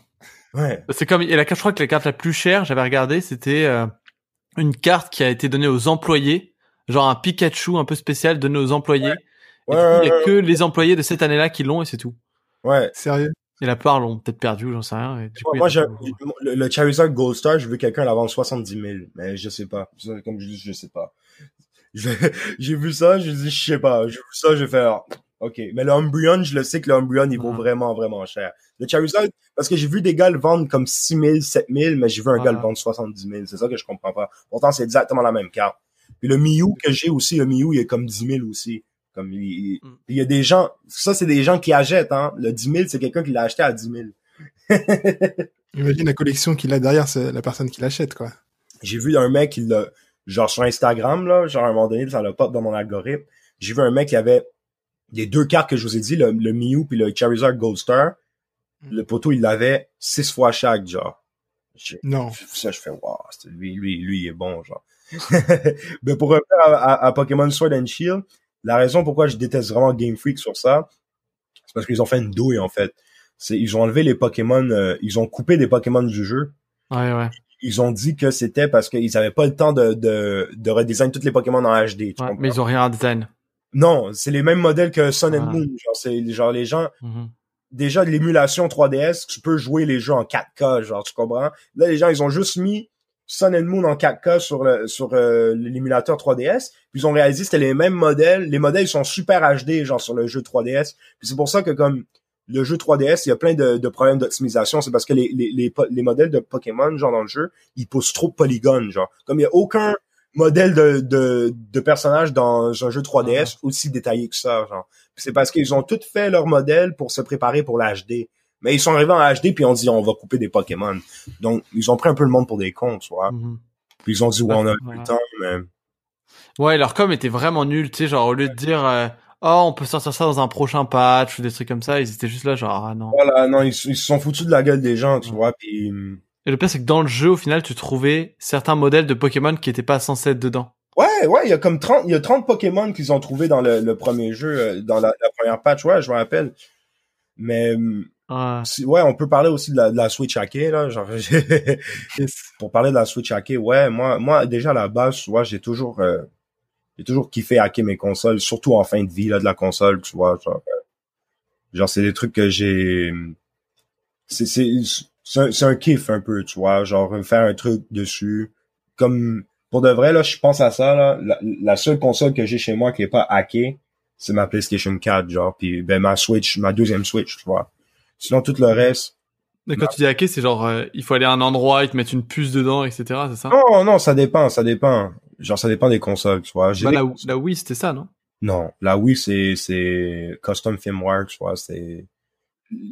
Ouais. C'est comme, et la carte, je crois que la carte la plus chère, j'avais regardé, c'était euh, une carte qui a été donnée aux employés, genre un Pikachu un peu spécial donné aux employés. Et Ouais, du coup, il y a ouais, que les employés de cette année-là qui l'ont et c'est tout. ouais. Sérieux? Et la plupart l'ont peut-être perdu, j'en sais rien. et du coup, Moi, je, le, le Charizard Gold Star, je veux quelqu'un la vendre 70 000, mais je sais pas. Comme je dis, je sais pas. J'ai vu ça, je dis, je sais pas. J'ai vu ça, je vais faire, ok. Mais le Umbreon, je le sais que le Umbreon, il vaut Mhm. vraiment, vraiment cher. Le Charizard, parce que j'ai vu des gars le vendre comme 6 000, 7 000, mais j'ai vu un gars le vendre 70 000. C'est ça que je comprends pas. Pourtant, c'est exactement la même carte. Puis le Mew que j'ai aussi, le Mew, il est comme 10 000 aussi. Comme il, il- Mm. il y a des gens, ça c'est des gens qui achètent, hein. Le 10 000, c'est quelqu'un qui l'a acheté à 10 000. Imagine la collection qu'il a derrière, c'est la personne qui l'achète, quoi. j'ai vu un mec qui l'a genre sur Instagram là genre à un moment donné ça l'a pop dans mon algorithme j'ai vu un mec qui avait les deux cartes que je vous ai dit le, le Mew puis le Charizard Gold Star Mm. le poteau il l'avait six fois chaque genre Non. ça je fais wow c'est- lui lui lui il est bon genre mais pour revenir à, à- à Pokémon Sword and Shield la raison pourquoi je déteste vraiment Game Freak sur ça c'est parce qu'ils ont fait une douille en fait c'est ils ont enlevé les Pokémon euh, ils ont coupé des Pokémon du jeu Ouais, ouais. ils ont dit que c'était parce qu'ils avaient pas le temps de, de, de redesign tous les Pokémon en HD. tu ouais comprends? mais ils ont rien à design. Non, c'est les mêmes modèles que Sun and Ah. Moon. Genre, c'est genre les gens, Mhm. déjà de l'émulation 3DS, tu peux jouer les jeux en 4K, genre, tu comprends? Là, les gens, ils ont juste mis Sun and Moon en 4K sur le, sur euh, l'émulateur 3DS. Puis ils ont réalisé que c'était les mêmes modèles. Les modèles sont super HD, genre, sur le jeu 3DS. Puis c'est pour ça que comme le jeu 3DS, il y a plein de, de problèmes d'optimisation. C'est parce que les, les, les, po- les modèles de Pokémon, genre, dans le jeu, ils poussent trop de polygones, genre. Comme il y a aucun modèle de, de, de personnage dans un jeu 3DS aussi détaillé que ça, genre. C'est parce qu'ils ont tout fait leur modèle pour se préparer pour l'HD. Mais ils sont arrivés en HD puis on dit on va couper des Pokémon. Donc ils ont pris un peu le monde pour des cons, tu vois. Mhm. Puis ils ont dit ouais, on a plus Voilà. le temps, mais Ouais, leur com était vraiment nul, tu sais, genre au lieu de dire euh, oh on peut sortir ça dans un prochain patch ou des trucs comme ça, ils étaient juste là genre ah non. voilà, non, ils, ils se sont foutus de la gueule des gens, tu vois. Puis hum, Et le pire c'est que dans le jeu au final tu trouvais certains modèles de Pokémon qui étaient pas censés être dedans. ouais, ouais, il y a comme 30, il y a 30 Pokémon qu'ils ont trouvé dans le, le premier jeu, euh, dans la, la première patch, ouais, je me rappelle. Mais hum, Ouais. on peut parler aussi de la, de la Switch hackée là, genre pour parler de la Switch hackée, ouais, moi moi déjà à la base, tu vois, j'ai toujours euh, j'ai toujours kiffé hacker mes consoles, surtout en fin de vie là de la console, tu vois, genre euh, genre c'est des trucs que j'ai c'est c'est c'est un, c'est un kiff un peu, tu vois, genre faire un truc dessus comme pour de vrai là, je pense à ça là, la, la seule console que j'ai chez moi qui est pas hackée, c'est ma PlayStation 4, genre, puis ben ma Switch, ma deuxième Switch, tu vois. Sinon, tout le reste... Mais quand tu dis hacker, c'est genre, euh, il faut aller à un endroit, ils te mettent une puce dedans, etc., c'est ça? Non, non, ça dépend, ça dépend. Genre, ça dépend des consoles, tu vois. Bah, la, la Wii, c'était ça, non? Non, la Wii, c'est, c'est custom firmware, tu vois, c'est...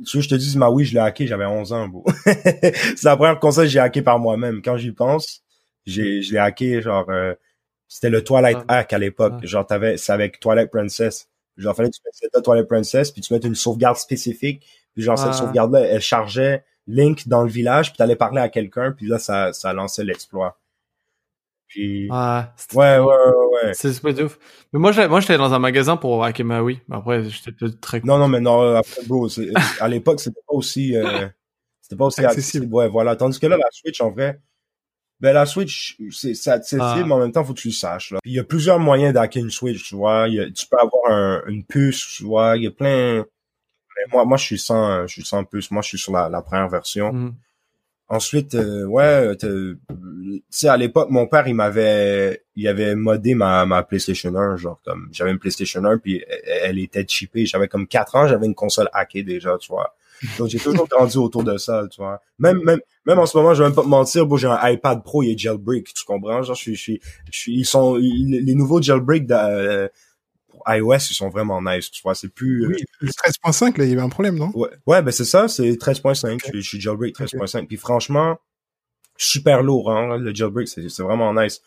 Si je te dis, ma Wii, je l'ai hacké, j'avais 11 ans, beau. c'est la première console que j'ai hacké par moi-même. Quand j'y pense, j'ai, je l'ai hacké, genre, euh, c'était le Twilight ah. Hack à l'époque. Ah. Genre, t'avais, c'est avec Twilight Princess. Genre, fallait que tu mettes Twilight Princess, puis tu mettes une sauvegarde spécifique. Puis genre, cette sauvegarde-là, elle chargeait Link dans le village, puis t'allais parler à quelqu'un, puis là, ça, ça lançait l'exploit. Puis... Ouais, ouais, ouais, ouais. C'est super ouf. Mais moi, moi, j'étais dans un magasin pour hacker ma Wii. Après, j'étais très... Non, non, mais non, après, bro, à l'époque, c'était pas aussi... Euh, c'était pas aussi accessible. Ouais, voilà. Tandis que là, la Switch, en vrai, ben la Switch, c'est accessible, ah. mais en même temps, faut que tu le saches. Là. Puis il y a plusieurs moyens d'hacker une Switch, tu vois. tu peux avoir un, une puce, tu vois. Il y a plein. Mais moi, moi, je suis sans, je suis sans puce. Moi, je suis sur la, la première version. Mm. Ensuite, euh, ouais, tu sais, à l'époque, mon père, il m'avait, il avait modé ma, ma PlayStation 1, genre comme, j'avais une PlayStation 1, puis elle, elle était chippée. J'avais comme 4 ans, j'avais une console hackée déjà, tu vois. Donc j'ai toujours grandi autour de ça, tu vois. Même même même en ce moment, je vais même pas te mentir, bon, j'ai un iPad Pro, il est jailbreak, tu comprends? Genre je suis je suis je suis ils sont les nouveaux jailbreak de, euh, iOS, ils sont vraiment nice, tu vois, c'est plus Oui, le 13.5 là, il y avait un problème, non? Ouais, ouais ben c'est ça, c'est 13.5, je, suis jailbreak 13.5 puis franchement super lourd hein, le jailbreak, c'est c'est vraiment nice.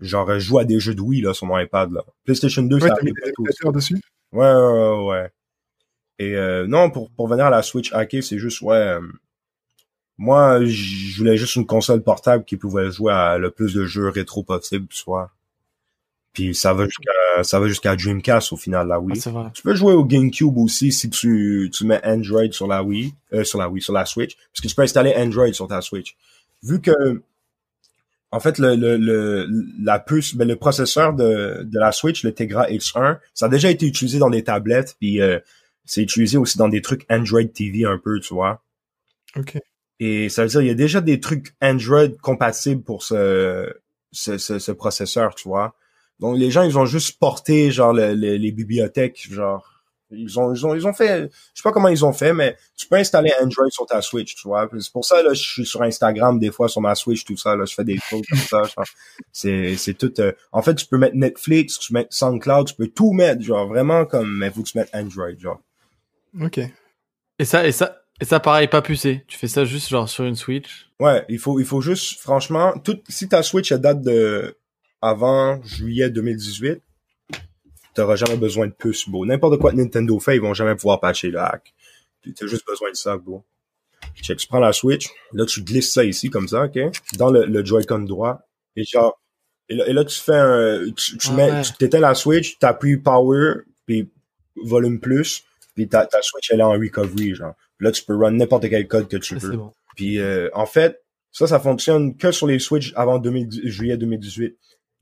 Genre je joue à des jeux de Wii là sur mon iPad là. PlayStation 2 ouais, ça arrive pas dessus? Ouais, ouais, ouais. Et euh, non, pour, pour venir à la Switch hackée, c'est juste, ouais, euh, moi, je voulais juste une console portable qui pouvait jouer à le plus de jeux rétro possible, soit. Puis ça va jusqu'à ça va jusqu'à Dreamcast au final la Wii. Ah, tu peux jouer au GameCube aussi si tu tu mets Android sur la Wii, euh, sur la Wii, sur la Switch, parce que tu peux installer Android sur ta Switch. Vu que en fait le le, le la puce, ben, le processeur de de la Switch, le Tegra X1, ça a déjà été utilisé dans des tablettes, puis euh, c'est utilisé aussi dans des trucs Android TV un peu, tu vois. OK. Et ça veut dire il y a déjà des trucs Android compatibles pour ce, ce, ce, processeur, tu vois. Donc les gens, ils ont juste porté genre les bibliothèques, genre ils ont, ils ont, ils ont fait, je sais pas comment ils ont fait, mais tu peux installer Android sur ta Switch, tu vois. C'est pour ça, là, je suis sur Instagram des fois sur ma Switch, tout ça, là, je fais des choses comme ça. C'est, c'est tout, euh, en fait, tu peux mettre Netflix, tu peux mettre SoundCloud, tu peux tout mettre, genre, vraiment comme, mais faut que tu mettes Android, genre. Ok. Et ça, et ça, et ça, pareil, pas pucé. Tu fais ça juste genre sur une Switch? Ouais, il faut, il faut juste, franchement, tout, si ta Switch elle date de avant juillet 2018, t'auras jamais besoin de puce, beau. N'importe quoi que Nintendo fait, ils vont jamais pouvoir patcher le hack. T'as juste besoin de ça, beau. Check, tu prends la Switch, là tu glisses ça ici comme ça, ok, dans le, le Joy-Con droit, et genre, et là, tu fais un, tu, tu ah mets, tu t'éteins la Switch, t'appuies Power, puis volume plus, puis ta, ta Switch elle est en recovery genre. Là tu peux run n'importe quel code que tu veux. Puis euh, en fait, ça ça fonctionne que sur les Switch avant juillet 2018.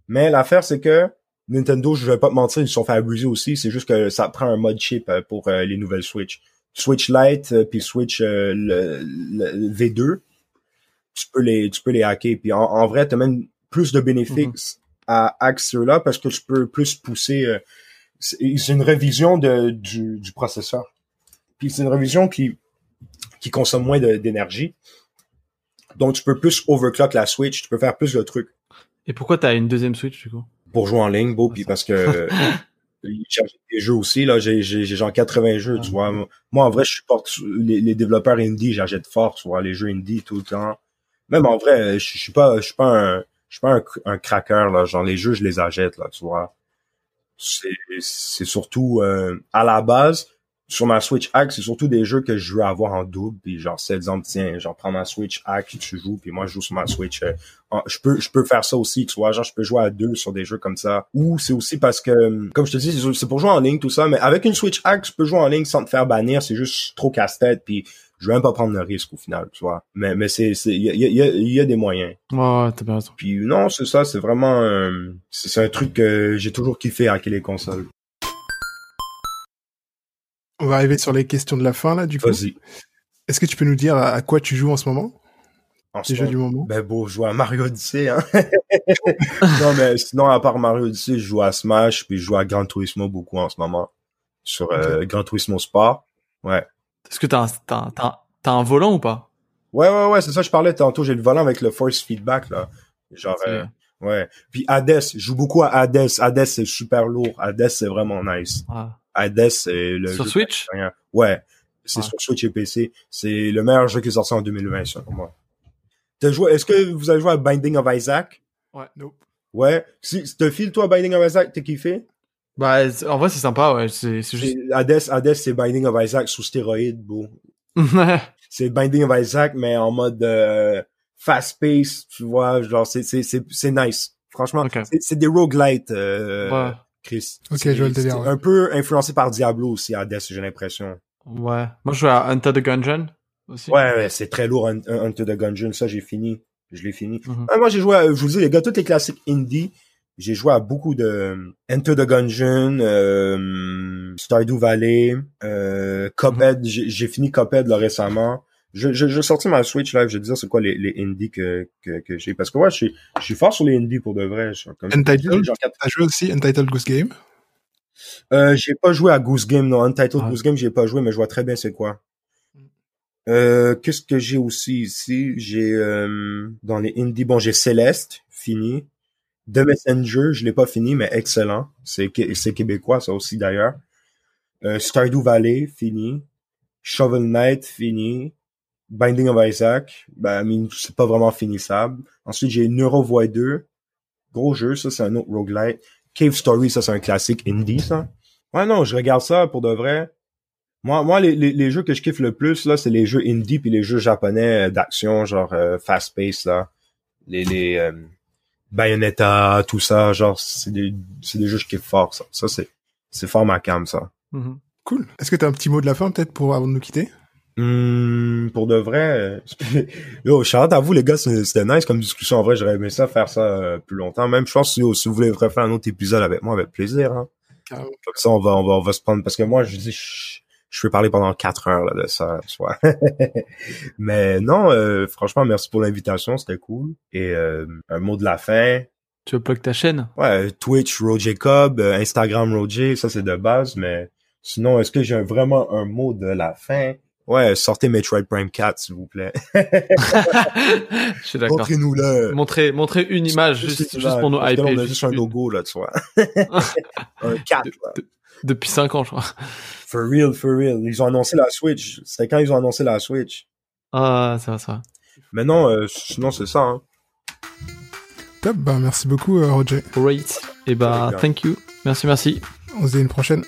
Mais l'affaire c'est que Nintendo, je vais pas te mentir, ils se sont fait abuser aussi, c'est juste que ça prend un mode chip euh, pour euh, les nouvelles Switch. Switch Lite puis Switch le, V2, tu peux les tu peux les hacker puis en, vrai tu as même plus de bénéfices mm-hmm. à hack ceux-là parce que tu peux plus pousser c'est une révision de, du, du processeur. Puis c'est une révision qui, qui consomme moins d'énergie. Donc tu peux plus overclock la Switch, tu peux faire plus de trucs. Et pourquoi t'as une deuxième Switch du coup? Pour jouer en ligne, beau, puis parce que j'achète des jeux aussi là, j'ai j'ai genre 80 jeux, tu vois. Moi en vrai, je supporte les, les développeurs indie, j'achète fort, tu vois, les jeux indie tout le temps. Même en vrai, je, suis pas je suis pas un je suis pas un, un cracker là, genre les jeux je les achète là, tu vois. C'est surtout euh, à la base sur ma Switch Hack, c'est surtout des jeux que je veux avoir en double, puis genre c'est exemple tiens, genre prends ma Switch Hack, tu joues, puis moi je joue sur ma Switch. Euh, je peux je peux faire ça aussi, tu vois, genre je peux jouer à deux sur des jeux comme ça. Ou c'est aussi parce que comme je te dis, c'est pour jouer en ligne tout ça, mais avec une Switch Hack, tu peux jouer en ligne sans te faire bannir, c'est juste trop casse-tête, puis je veux même pas prendre le risque au final, tu vois. Mais mais c'est c'est il y a, y, a, y a des moyens. Ouais, t'as bien raison. Puis non, c'est ça, c'est vraiment euh, c'est un truc que j'ai toujours kiffé hacker les consoles. On va arriver sur les questions de la fin là du coup. Vas-y. Est-ce que tu peux nous dire à quoi tu joues en ce moment? En ce jeux du moment. Ben beau, je joue à Mario Odyssey, hein. non, mais sinon, à part Mario Odyssey, je joue à Smash, puis je joue à Gran Turismo beaucoup en ce moment. Sur euh, Gran Turismo Sport. Ouais. Est-ce que t'as un, t'as, un- t'as, un- t'as un volant ou pas? Ouais, ouais, ouais, c'est ça, je parlais tantôt, j'ai le volant avec le force feedback, là. Genre, euh, ouais. Puis Hades, je joue beaucoup à Hades. Hades, c'est super lourd. Hades, c'est vraiment nice. Ah. Hades, c'est le Sur jeu Switch? Rien. Ouais. C'est Ah. sur Switch et PC. C'est le meilleur jeu qui est sorti en 2020, selon moi. T'as joué, est-ce que vous avez joué à Binding of Isaac? Ouais, nope. Ouais. Si, t'as fil, toi, Binding of Isaac, t'as kiffé? Bah, en vrai, c'est sympa, ouais. C'est, c'est juste. Hades, Hades, c'est Binding of Isaac sous stéroïde, beau. C'est Binding of Isaac, mais en mode, euh, fast pace, tu vois, genre, c'est, c'est, c'est, c'est nice. Franchement, c'est des roguelites, euh, ouais. Chris. Ok, je vois le délire, un peu influencé par Diablo aussi, Hades, j'ai l'impression. Ouais. Moi, je joue à Hunter the Gungeon aussi. Ouais, ouais, c'est très lourd, Un- Un- Hunter the Gungeon, ça, j'ai fini. Je l'ai fini. Mhm. Ah, moi, j'ai joué à, je vous dis, les gars, tous les classiques indie. J'ai joué à beaucoup de euh, Enter the Gungeon, euh, Stardew Valley, euh, Cuphead. J'ai fini Cuphead là récemment. Je, je, je sorti ma Switch live. Je vais te dire c'est quoi les, les indies que, que, que j'ai? Parce que ouais, je suis, je suis fort sur les indies pour de vrai. Je comme, Untitled? T'as joué aussi Untitled Goose Game? Euh, j'ai pas joué à Goose Game, non. Untitled Ah. Goose Game, j'ai pas joué, mais je vois très bien c'est quoi. Euh, qu'est-ce que j'ai aussi ici? J'ai, euh, dans les indies, bon, j'ai Céleste, fini. The Messenger, je l'ai pas fini, mais excellent. C'est, qué- c'est québécois, ça aussi, d'ailleurs. Euh, Stardew Valley, fini. Shovel Knight, fini. Binding of Isaac, ben, I mean, c'est pas vraiment finissable. Ensuite, j'ai Neurovoid 2. Gros jeu, ça, c'est un autre roguelite. Cave Story, ça, c'est un classique indie, ça. Ouais, non, je regarde ça pour de vrai. Moi, moi, les, les, les jeux que je kiffe le plus, là, c'est les jeux indie puis les jeux japonais euh, d'action, genre euh, fast pace, là. Les, les euh, Bayonetta, tout ça, genre, c'est des, c'est des jeux que je kiffe fort, ça. Ça, c'est, c'est fort ma cam, ça. Mhm. Cool. Est-ce que t'as un petit mot de la fin peut-être pour avant de nous quitter? Hum, pour de vrai, euh, yo, shout à vous les gars, c'est- c'était nice comme discussion. En vrai, j'aurais aimé ça faire ça euh, plus longtemps. Même, je pense si, si vous voulez refaire un autre épisode avec moi, avec plaisir. Hein. Carrément. Comme ça, on va, on va, on va se prendre parce que moi, je dis, je, je peux parler pendant quatre heures là, de ça, tu vois. Mais non, euh, franchement, merci pour l'invitation, c'était cool. Et euh, un mot de la fin. Tu veux plug ta chaîne? Ouais, Twitch, Ro Jacob, euh, Instagram, Roger, ça c'est de base, mais sinon, est-ce que j'ai vraiment un mot de la fin? Ouais, sortez Metroid Prime 4, s'il vous plaît. Je suis d'accord. Montrez-nous là. Montrer, montrer une image juste, juste pour nous hyper. On a juste un logo là, tu vois. un 4, là. Depuis 5 ans, je crois. For real, for real. Ils ont annoncé la Switch. C'était quand ils ont annoncé la Switch? Ah, ça va, ça va. Mais non, euh, sinon c'est ça. Hein. Top, bah merci beaucoup euh, Roger. Great. Et bah, Très bien. thank you. Merci, merci. On se dit une prochaine.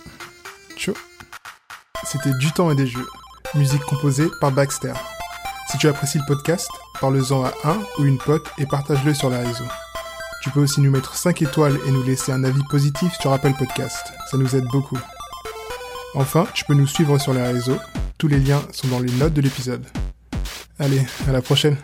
Ciao. C'était Du temps et des jeux. Musique composée par Baxter. Si tu apprécies le podcast, parle-en à un ou une pote et partage-le sur les réseaux. Tu peux aussi nous mettre 5 étoiles et nous laisser un avis positif sur Apple Podcast. Ça nous aide beaucoup. Enfin, tu peux nous suivre sur les réseaux. Tous les liens sont dans les notes de l'épisode. Allez, à la prochaine.